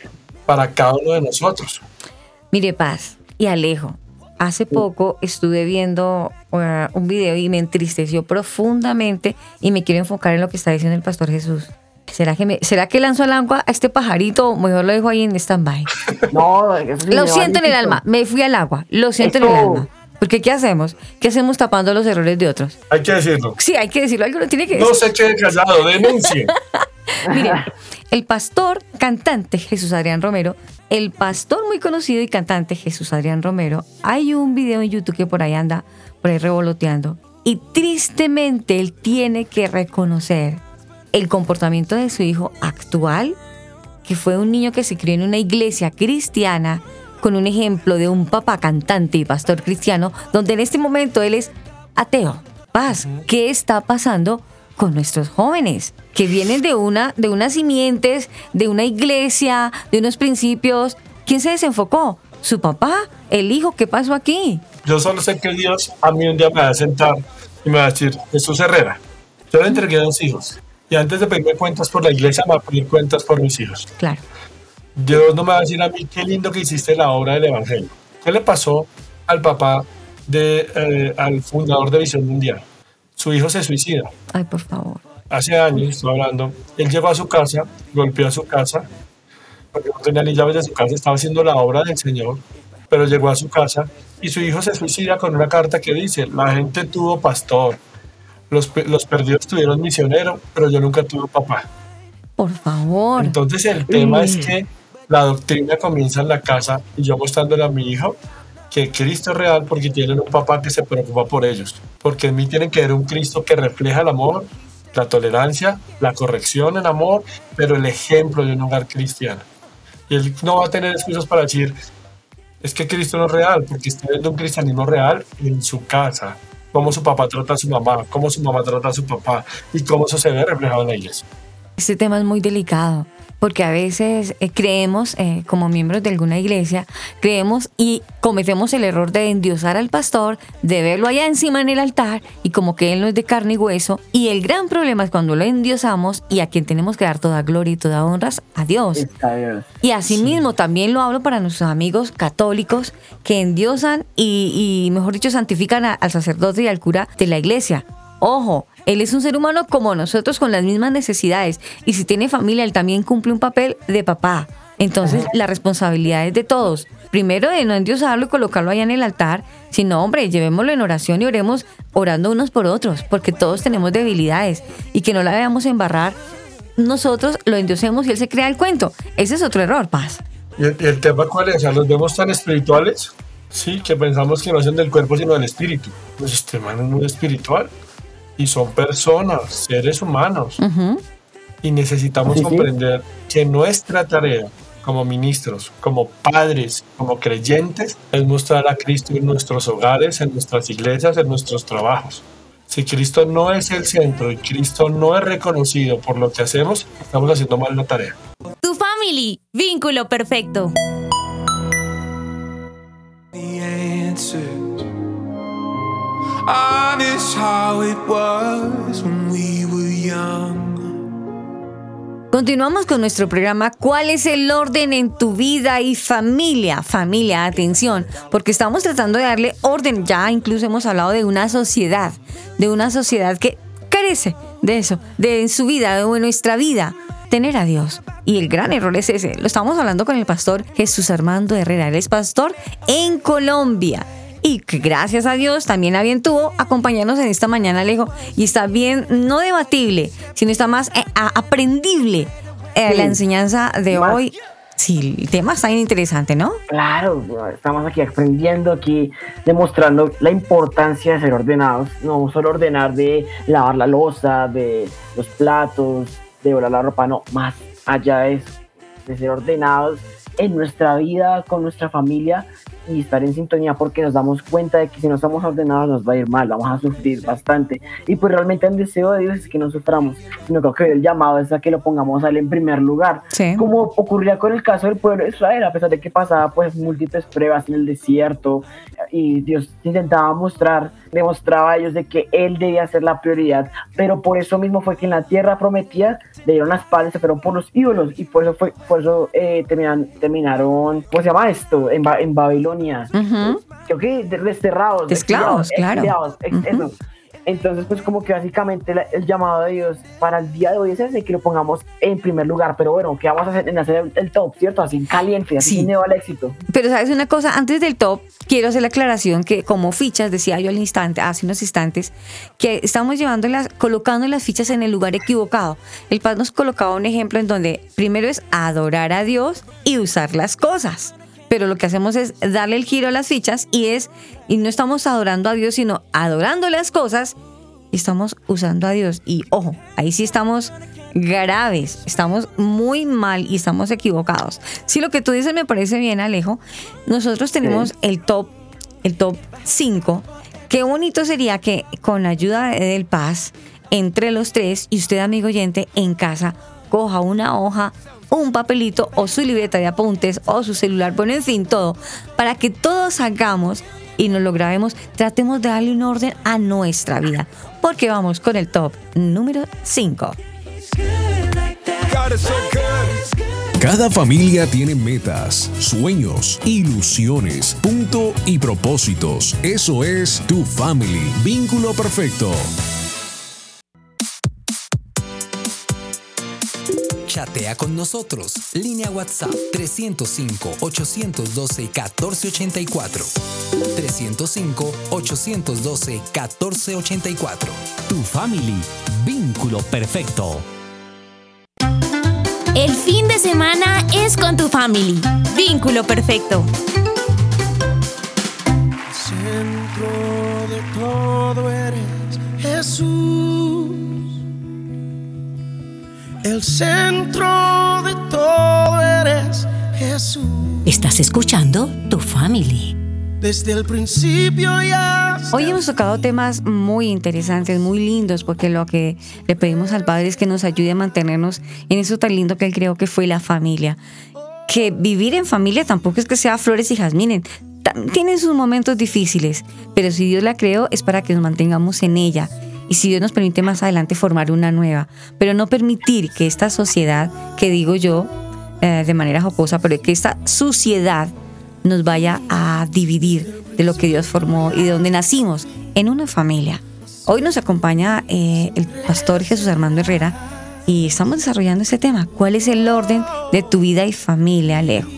[SPEAKER 8] para cada uno de nosotros.
[SPEAKER 1] mire Paz y Alejo, hace poco estuve viendo uh, un video y me entristeció profundamente y me quiero enfocar en lo que está diciendo el pastor Jesús. ¿Será que, me, ¿Será que lanzo al agua a este pajarito o mejor lo dejo ahí en stand-by? <laughs>
[SPEAKER 3] No,
[SPEAKER 1] Lo siento en el alma, me fui al agua, lo siento en el alma. Porque ¿qué hacemos? ¿Qué hacemos tapando los errores de otros?
[SPEAKER 8] Hay que decirlo.
[SPEAKER 1] Sí, hay que decirlo, algo lo tiene que decir.
[SPEAKER 8] No se quede callado, denuncie. <laughs>
[SPEAKER 1] Mire, el pastor cantante Jesús Adrián Romero, el pastor muy conocido y cantante Jesús Adrián Romero, hay un video en YouTube que por ahí anda, por ahí revoloteando, y tristemente él tiene que reconocer el comportamiento de su hijo actual, que fue un niño que se crió en una iglesia cristiana con un ejemplo de un papá cantante y pastor cristiano, donde en este momento él es ateo. Paz, ¿qué está pasando con nuestros jóvenes que vienen de una de unas simientes, de una iglesia, de unos principios? ¿Quién se desenfocó? ¿Su papá? ¿El hijo? ¿Qué pasó aquí?
[SPEAKER 8] Yo solo sé que Dios a mí un día me va a sentar y me va a decir, Jesús Herrera, yo le entregué dos hijos. Y antes de pedirme cuentas por la iglesia, me va a pedir cuentas por mis hijos.
[SPEAKER 1] Claro.
[SPEAKER 8] Dios no me va a decir a mí, qué lindo que hiciste la obra del Evangelio. ¿Qué le pasó al papá, de, eh, al fundador de Visión Mundial? Su hijo se suicida.
[SPEAKER 1] Ay, por favor.
[SPEAKER 8] Hace años, estoy hablando, él llegó a su casa, golpeó a su casa, porque no tenía ni llaves de su casa, estaba haciendo la obra del Señor, pero llegó a su casa y su hijo se suicida con una carta que dice, la gente tuvo pastor, los, los perdidos tuvieron misionero, pero yo nunca tuve papá.
[SPEAKER 1] Por favor.
[SPEAKER 8] Entonces el tema es que la doctrina comienza en la casa y yo mostrándole a mi hijo que Cristo es real porque tienen un papá que se preocupa por ellos. Porque en mí tienen que ver un Cristo que refleja el amor, la tolerancia, la corrección en amor, pero el ejemplo de un hogar cristiano. Y él no va a tener excusas para decir, es que Cristo no es real, porque está viendo un cristianismo real en su casa. Cómo su papá trata a su mamá, cómo su mamá trata a su papá y cómo eso se ve reflejado en la iglesia.
[SPEAKER 1] Este tema es muy delicado porque a veces eh, creemos, eh, como miembros de alguna iglesia, creemos y cometemos el error de endiosar al pastor, de verlo allá encima en el altar y como que él no es de carne y hueso. Y el gran problema es cuando lo endiosamos y a quien tenemos que dar toda gloria y toda honra es a Dios. Y asimismo también lo hablo para nuestros amigos católicos que endiosan y, y, mejor dicho, santifican a- al sacerdote y al cura de la iglesia. Ojo, él es un ser humano como nosotros con las mismas necesidades y si tiene familia, él también cumple un papel de papá. Entonces, la responsabilidad es de todos. Primero, de no endiosarlo y colocarlo allá en el altar, sino, hombre, llevémoslo en oración y oremos orando unos por otros, porque todos tenemos debilidades y que no la veamos embarrar nosotros lo endiosemos y él se crea el cuento. Ese es otro error, paz.
[SPEAKER 8] ¿Y el, tema cuál es? O sea, los vemos tan espirituales, sí, que pensamos que no son del cuerpo sino del espíritu. Pues este man es muy espiritual y son personas, seres humanos.
[SPEAKER 1] Ujú.
[SPEAKER 8] Y necesitamos
[SPEAKER 3] Sí, sí.
[SPEAKER 8] comprender que nuestra tarea como ministros, como padres, como creyentes, es mostrar a Cristo en nuestros hogares, en nuestras iglesias, en nuestros trabajos. Si Cristo no es el centro y Cristo no es reconocido por lo que hacemos, estamos haciendo mal la tarea.
[SPEAKER 7] Tu family, vínculo perfecto.
[SPEAKER 2] the
[SPEAKER 1] Continuamos con nuestro programa ¿Cuál es el orden en tu vida y familia? Familia, atención, porque estamos tratando de darle orden. Ya incluso hemos hablado de una sociedad, de una sociedad que carece de eso, de en su vida, de nuestra vida, tener a Dios. Y el gran error es ese. Lo estamos hablando con el pastor Jesús Armando Herrera. Él es pastor en Colombia. Y gracias a Dios también a bien tuvo acompañarnos en esta mañana, Alejo. Y está bien, no debatible, sino está más eh, aprendible eh,
[SPEAKER 3] Sí.
[SPEAKER 1] la enseñanza de
[SPEAKER 3] Más.
[SPEAKER 1] hoy. Sí, el tema está bien interesante, ¿no?
[SPEAKER 3] Claro, estamos aquí aprendiendo, aquí demostrando la importancia de ser ordenados. No solo ordenar de lavar la losa, de los platos, de volar la ropa, no, más allá de eso, de ser ordenados en nuestra vida, con nuestra familia y estar en sintonía porque nos damos cuenta de que si no estamos ordenados nos va a ir mal, vamos a sufrir bastante. Y pues realmente el deseo de Dios es que no suframos, sino que el llamado es a que lo pongamos a él en primer lugar. Como ocurría con el caso del pueblo de Israel, a pesar de que pasaba pues múltiples pruebas en el desierto y Dios intentaba mostrar, demostraba a ellos de que él debía ser la prioridad, pero por eso mismo fue que en la tierra prometida le dieron las palas, se fueron por los ídolos y por eso fue, por eso eh, terminaron, terminaron, ¿cómo se llama esto? En, en Babilonia. Creo que desterrados.
[SPEAKER 1] Esclavos, claro.
[SPEAKER 3] eso. Entonces, pues como que básicamente el llamado de Dios para el día de hoy es ese, que lo pongamos en primer lugar. Pero bueno, ¿qué vamos a hacer en hacer el, top, cierto? Así caliente, así sí. al éxito.
[SPEAKER 1] Pero sabes una cosa, antes del top, quiero hacer la aclaración que como fichas, decía yo al instante, hace unos instantes, que estamos llevándolas, colocando las fichas en el lugar equivocado. El Paz nos colocaba un ejemplo en donde primero es adorar a Dios y usar las cosas pero lo que hacemos es darle el giro a las fichas y es, y no estamos adorando a Dios, sino adorando las cosas y estamos usando a Dios. Y ojo, ahí sí estamos graves, estamos muy mal y estamos equivocados. Si lo que tú dices me parece bien, Alejo, nosotros tenemos el top, el top 5. Qué bonito sería que con la ayuda del Paz, entre los tres, y usted, amigo oyente, en casa, coja una hoja, un papelito o su libreta de apuntes o su celular, bueno, en fin, todo, para que todos hagamos y nos lo grabemos, tratemos de darle un orden a nuestra vida. Porque vamos con el top número 5.
[SPEAKER 4] Cada familia tiene metas, sueños, ilusiones, punto y propósitos. Eso es tu family, vínculo perfecto.
[SPEAKER 5] Chatea con nosotros. Línea WhatsApp 305-812-1484. 305-812-1484.
[SPEAKER 6] Tu family. Vínculo perfecto.
[SPEAKER 7] El fin de semana es con tu family. Vínculo perfecto.
[SPEAKER 9] centro de todo el centro de todo eres Jesús.
[SPEAKER 12] Estás escuchando tu family.
[SPEAKER 9] Desde el principio ya.
[SPEAKER 1] Hoy hemos tocado temas muy interesantes, muy lindos, porque lo que le pedimos al Padre es que nos ayude a mantenernos en eso tan lindo que Él creó que fue la familia. Que vivir en familia tampoco es que sea flores y jazmines. Tiene sus momentos difíciles, pero si Dios la creó es para que nos mantengamos en ella y si Dios nos permite más adelante formar una nueva, pero no permitir que esta sociedad, que digo yo eh, de manera jocosa, pero que esta suciedad nos vaya a dividir de lo que Dios formó y de donde nacimos, en una familia. Hoy nos acompaña eh, el pastor Jesús Armando Herrera y estamos desarrollando ese tema. ¿Cuál es el orden de tu vida y familia, Alejo?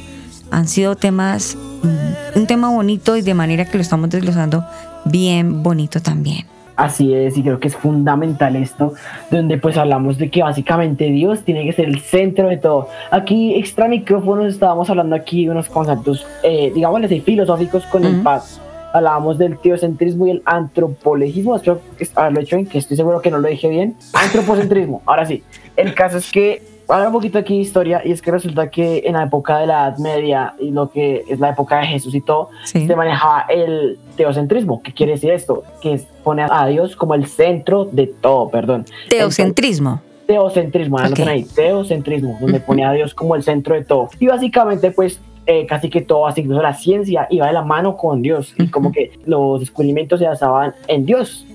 [SPEAKER 1] Han sido temas, mm, un tema bonito y de manera que lo estamos desglosando bien bonito también.
[SPEAKER 3] Así es, y creo que es fundamental esto, donde pues hablamos de que básicamente Dios tiene que ser el centro de todo. Aquí, extra micrófonos, estábamos hablando aquí de unos conceptos, eh, digamos así, filosóficos con el paz. Hablábamos del teocentrismo y el antropologismo, espero haberlo hecho bien, que estoy seguro que no lo dije bien. Antropocentrismo, ahora sí. El caso es que Ahora un poquito aquí de historia, y es que resulta que en la época de la Edad Media y lo que es la época de Jesús y todo, se manejaba el teocentrismo. ¿Qué quiere decir esto? Que pone a Dios como el centro de todo, perdón.
[SPEAKER 1] Teocentrismo.
[SPEAKER 3] teocentrismo, ahí, teocentrismo, donde pone a Dios como el centro de todo. Y básicamente, pues, eh, casi que todo, así incluso la ciencia iba de la mano con Dios y como que los descubrimientos se basaban en Dios.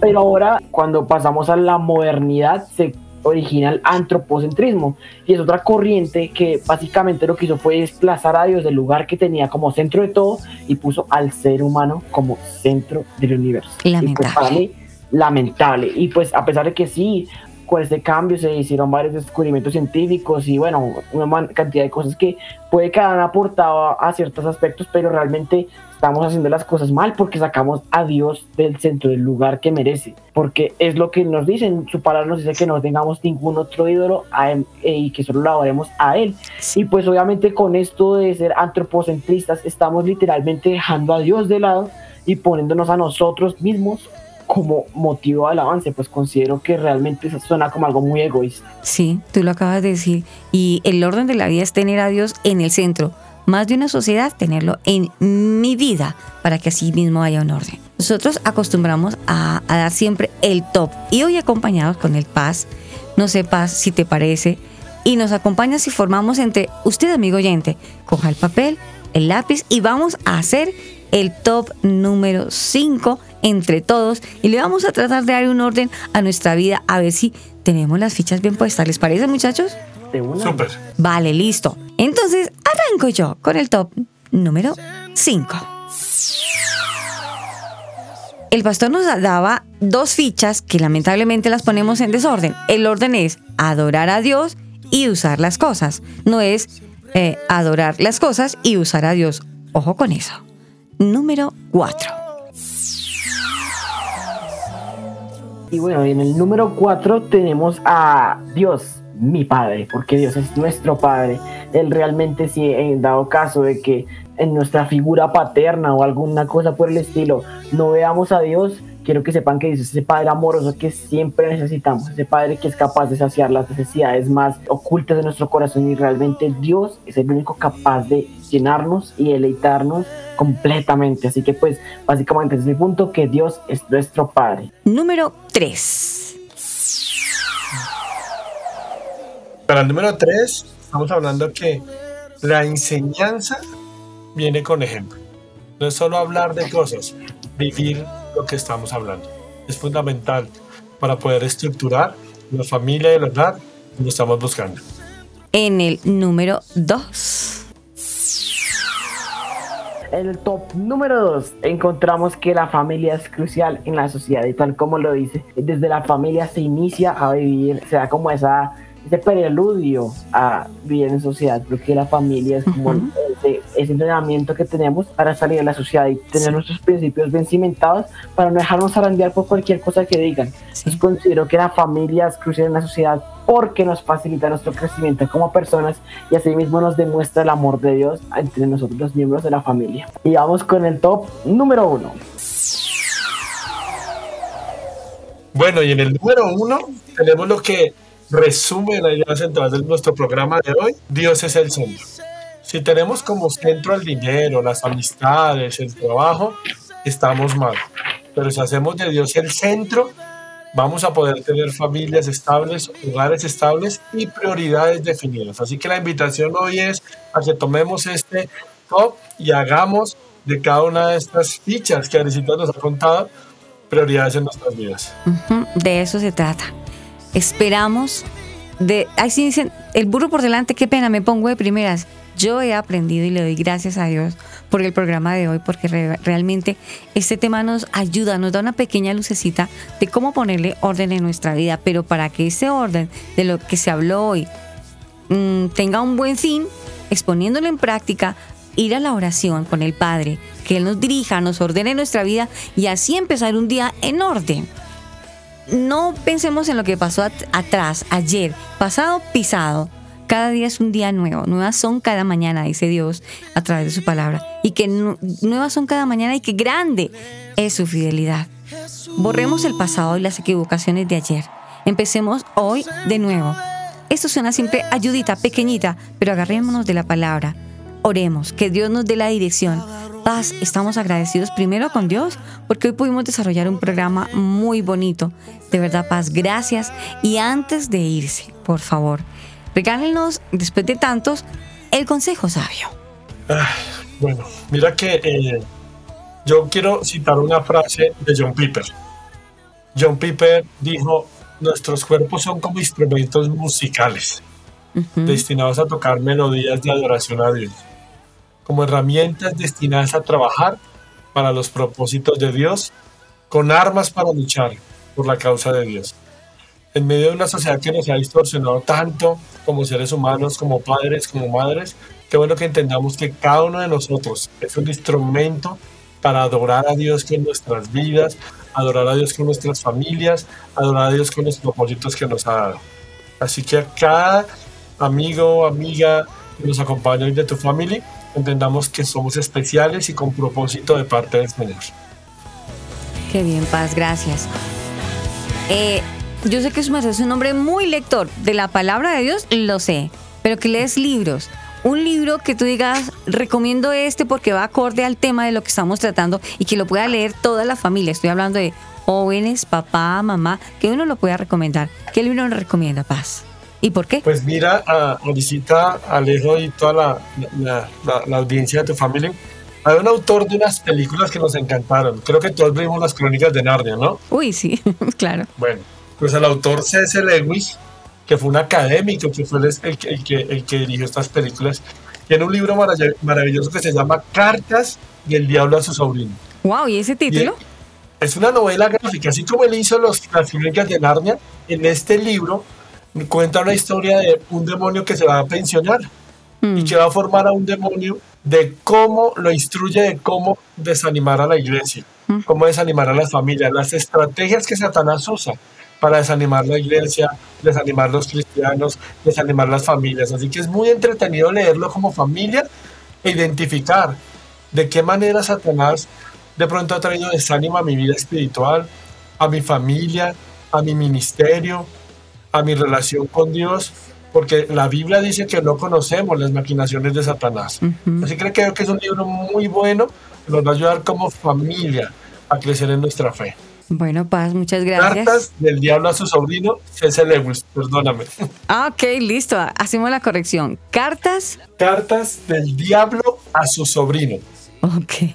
[SPEAKER 3] Pero ahora, cuando pasamos a la modernidad, se original antropocentrismo y es otra corriente que básicamente lo que hizo fue desplazar a Dios del lugar que tenía como centro de todo y puso al ser humano como centro del universo.
[SPEAKER 1] Lamentable.
[SPEAKER 3] Y lamentable. Y pues a pesar de que sí, con este cambio se hicieron varios descubrimientos científicos y bueno, una cantidad de cosas que puede que han aportado a ciertos aspectos, pero realmente estamos haciendo las cosas mal porque sacamos a Dios del centro, del lugar que merece. Porque es lo que nos dicen, su palabra nos dice que no tengamos ningún otro ídolo eh, y que solo lo adoremos a Él. Y pues obviamente con esto de ser antropocentristas estamos literalmente dejando a Dios de lado y poniéndonos a nosotros mismos como motivo del avance, pues considero que realmente eso suena como algo muy egoísta.
[SPEAKER 1] Sí, tú lo acabas de decir. Y el orden de la vida es tener a Dios en el centro. Más de una sociedad, tenerlo en mi vida para que así mismo haya un orden. Nosotros acostumbramos a, dar siempre el top y hoy acompañados con el paz. No sé, paz, si te parece. Y nos acompaña si formamos entre usted, amigo oyente, coja el papel, el lápiz y vamos a hacer el top número 5 entre todos y le vamos a tratar de dar un orden a nuestra vida a ver si tenemos las fichas bien puestas. ¿Les parece, muchachos?
[SPEAKER 8] Súper.
[SPEAKER 1] Vale, listo. Entonces arranco yo con el top número 5. El pastor nos daba dos fichas que lamentablemente las ponemos en desorden. El orden es adorar a Dios y usar las cosas. No es eh, adorar las cosas y usar a Dios. Ojo con eso. Número 4.
[SPEAKER 3] Y bueno, en el número 4 tenemos a Dios, mi Padre, porque Dios es nuestro Padre. Él realmente, si en dado caso de que en nuestra figura paterna o alguna cosa por el estilo no veamos a Dios, quiero que sepan que Dios es ese Padre amoroso que siempre necesitamos, ese Padre que es capaz de saciar las necesidades más ocultas de nuestro corazón y realmente Dios es el único capaz de llenarnos y deleitarnos completamente. Así que pues básicamente es mi punto que Dios es nuestro Padre.
[SPEAKER 1] Número 3.
[SPEAKER 8] Para el número 3 estamos hablando que la enseñanza viene con ejemplo. No es solo hablar de cosas, vivir lo que estamos hablando. Es fundamental para poder estructurar la familia y el hogar que lo estamos buscando.
[SPEAKER 1] En el número 2.
[SPEAKER 3] En el top número 2 encontramos que la familia es crucial en la sociedad y tal como lo dice, desde la familia se inicia a vivir, se da como esa ese preludio a vivir en sociedad. Creo que la familia es como ese, ese, entrenamiento que tenemos para salir a la sociedad y tener nuestros principios bien cimentados para no dejarnos arandear por cualquier cosa que digan. Entonces considero que la familia es crucial en la sociedad porque nos facilita nuestro crecimiento como personas y asimismo nos demuestra el amor de Dios entre nosotros los miembros de la familia. Y vamos con el top número uno.
[SPEAKER 8] Bueno, y en el número uno tenemos lo que resume la idea central de nuestro programa de hoy, Dios es el centro. Si tenemos como centro el dinero, las amistades, el trabajo, estamos mal. Pero si hacemos de Dios el centro, vamos a poder tener familias estables, hogares estables y prioridades definidas. Así que la invitación hoy es a que tomemos este top y hagamos de cada una de estas fichas que Arisita nos ha contado prioridades en nuestras vidas.
[SPEAKER 1] De eso se trata esperamos de, ahí sí dicen, el burro por delante, qué pena, me pongo de primeras. Yo he aprendido y le doy gracias a Dios por el programa de hoy, porque realmente este tema nos ayuda, nos da una pequeña lucecita de cómo ponerle orden en nuestra vida, pero para que ese orden de lo que se habló hoy mm, tenga un buen fin, exponiéndolo en práctica, ir a la oración con el Padre, que Él nos dirija, nos ordene nuestra vida y así empezar un día en orden no pensemos en lo que pasó atrás, ayer, pasado, pisado. Cada día es un día nuevo. Nuevas son cada mañana, dice Dios a través de su palabra. Y que nuevas son cada mañana y que grande es su fidelidad. Borremos el pasado y las equivocaciones de ayer. Empecemos hoy de nuevo. Esto suena siempre ayudita, pequeñita, pero agarrémonos de la palabra. Oremos, que Dios nos dé la dirección Paz, estamos agradecidos primero con Dios porque hoy pudimos desarrollar un programa muy bonito. De verdad, Paz, gracias. Y antes de irse, por favor, regálenos, después de tantos, el consejo sabio.
[SPEAKER 8] Ah, bueno, mira que eh, yo quiero citar una frase de John Piper. John Piper dijo, nuestros cuerpos son como instrumentos musicales, destinados a tocar melodías de adoración a Dios como herramientas destinadas a trabajar para los propósitos de Dios, con armas para luchar por la causa de Dios. En medio de una sociedad que nos ha distorsionado tanto como seres humanos, como padres, como madres, qué bueno que entendamos que cada uno de nosotros es un instrumento para adorar a Dios con nuestras vidas, adorar a Dios con nuestras familias, adorar a Dios con los propósitos que nos ha dado. Así que a cada amigo amiga que nos acompaña hoy de tu familia, entendamos que somos especiales y con propósito de parte del Señor.
[SPEAKER 1] Qué bien, Paz, gracias. Eh, yo sé que su es un hombre muy lector de la palabra de Dios, lo sé, pero que lees libros. Un libro que tú digas, recomiendo este porque va acorde al tema de lo que estamos tratando y que lo pueda leer toda la familia. Estoy hablando de jóvenes, papá, mamá, que uno lo pueda recomendar. ¿Qué libro nos recomienda, Paz? ¿Y por qué?
[SPEAKER 8] Pues mira, a, visita Alejo y toda la, la, la, audiencia de tu familia. Hay un autor de unas películas que nos encantaron. Creo que todos vimos las crónicas de Narnia, ¿no?
[SPEAKER 1] Uy, sí, <laughs> claro.
[SPEAKER 8] Bueno, pues el autor C.S. Lewis, que fue un académico, que fue el, el, que, el que dirigió estas películas, tiene un libro maravilloso que se llama Cartas del Diablo a su sobrino.
[SPEAKER 1] Wow, ¿y ese título?
[SPEAKER 8] es una novela gráfica, así como él hizo los, las crónicas de Narnia, en este libro cuenta una historia de un demonio que se va a pensionar y mm. que va a formar a un demonio de cómo lo instruye de cómo desanimar a la iglesia, mm. cómo desanimar a las familias, las estrategias que Satanás usa para desanimar la iglesia, desanimar los cristianos, desanimar las familias. Así que es muy entretenido leerlo como familia e identificar de qué manera Satanás de pronto ha traído desánimo a mi vida espiritual, a mi familia, a mi ministerio, a mi relación con Dios, porque la Biblia dice que no conocemos las maquinaciones de Satanás. Así que creo que es un libro muy bueno, nos va a ayudar como familia a crecer en nuestra fe.
[SPEAKER 1] Bueno, Paz, muchas gracias.
[SPEAKER 8] Cartas del diablo a su sobrino, C.S. Lewis, perdóname.
[SPEAKER 1] Ah, ok, listo, hacemos la corrección. Cartas.
[SPEAKER 8] Cartas del diablo a su sobrino.
[SPEAKER 1] Ok.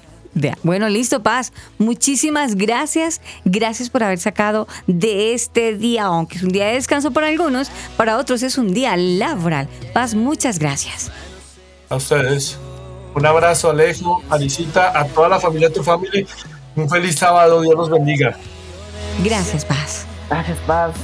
[SPEAKER 1] Bueno, listo, Paz. Muchísimas gracias. Gracias por haber sacado de este día, aunque es un día de descanso para algunos, para otros es un día laboral. Paz, muchas gracias.
[SPEAKER 8] A ustedes. Un abrazo, Alejo, Alicita, a toda la familia de tu familia. Un feliz sábado. Dios los bendiga.
[SPEAKER 1] Gracias, Paz.
[SPEAKER 3] Gracias, Paz.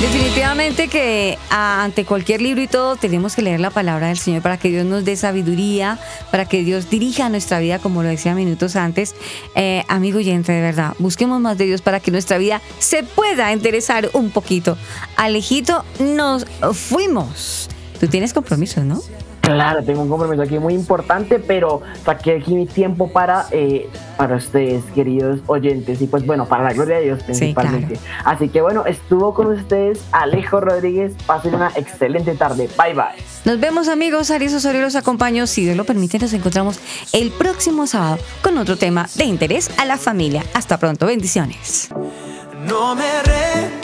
[SPEAKER 1] Definitivamente que ante cualquier libro y todo tenemos que leer la palabra del Señor para que Dios nos dé sabiduría, para que Dios dirija nuestra vida, como lo decía minutos antes. Eh, amigo oyente, de verdad, busquemos más de Dios para que nuestra vida se pueda interesar un poquito. Alejito, nos fuimos. Tú tienes compromisos, ¿no?
[SPEAKER 3] Claro, tengo un compromiso aquí muy importante, pero saqué aquí mi tiempo para, eh, para ustedes, queridos oyentes, y pues bueno, para la gloria de Dios principalmente. Así que bueno, estuvo con ustedes Alejo Rodríguez, pasen una excelente tarde, bye bye.
[SPEAKER 1] Nos vemos amigos, Aries Osorio los acompaño, si Dios lo permite nos encontramos el próximo sábado con otro tema de interés a la familia. Hasta pronto, bendiciones.
[SPEAKER 9] No me retiré.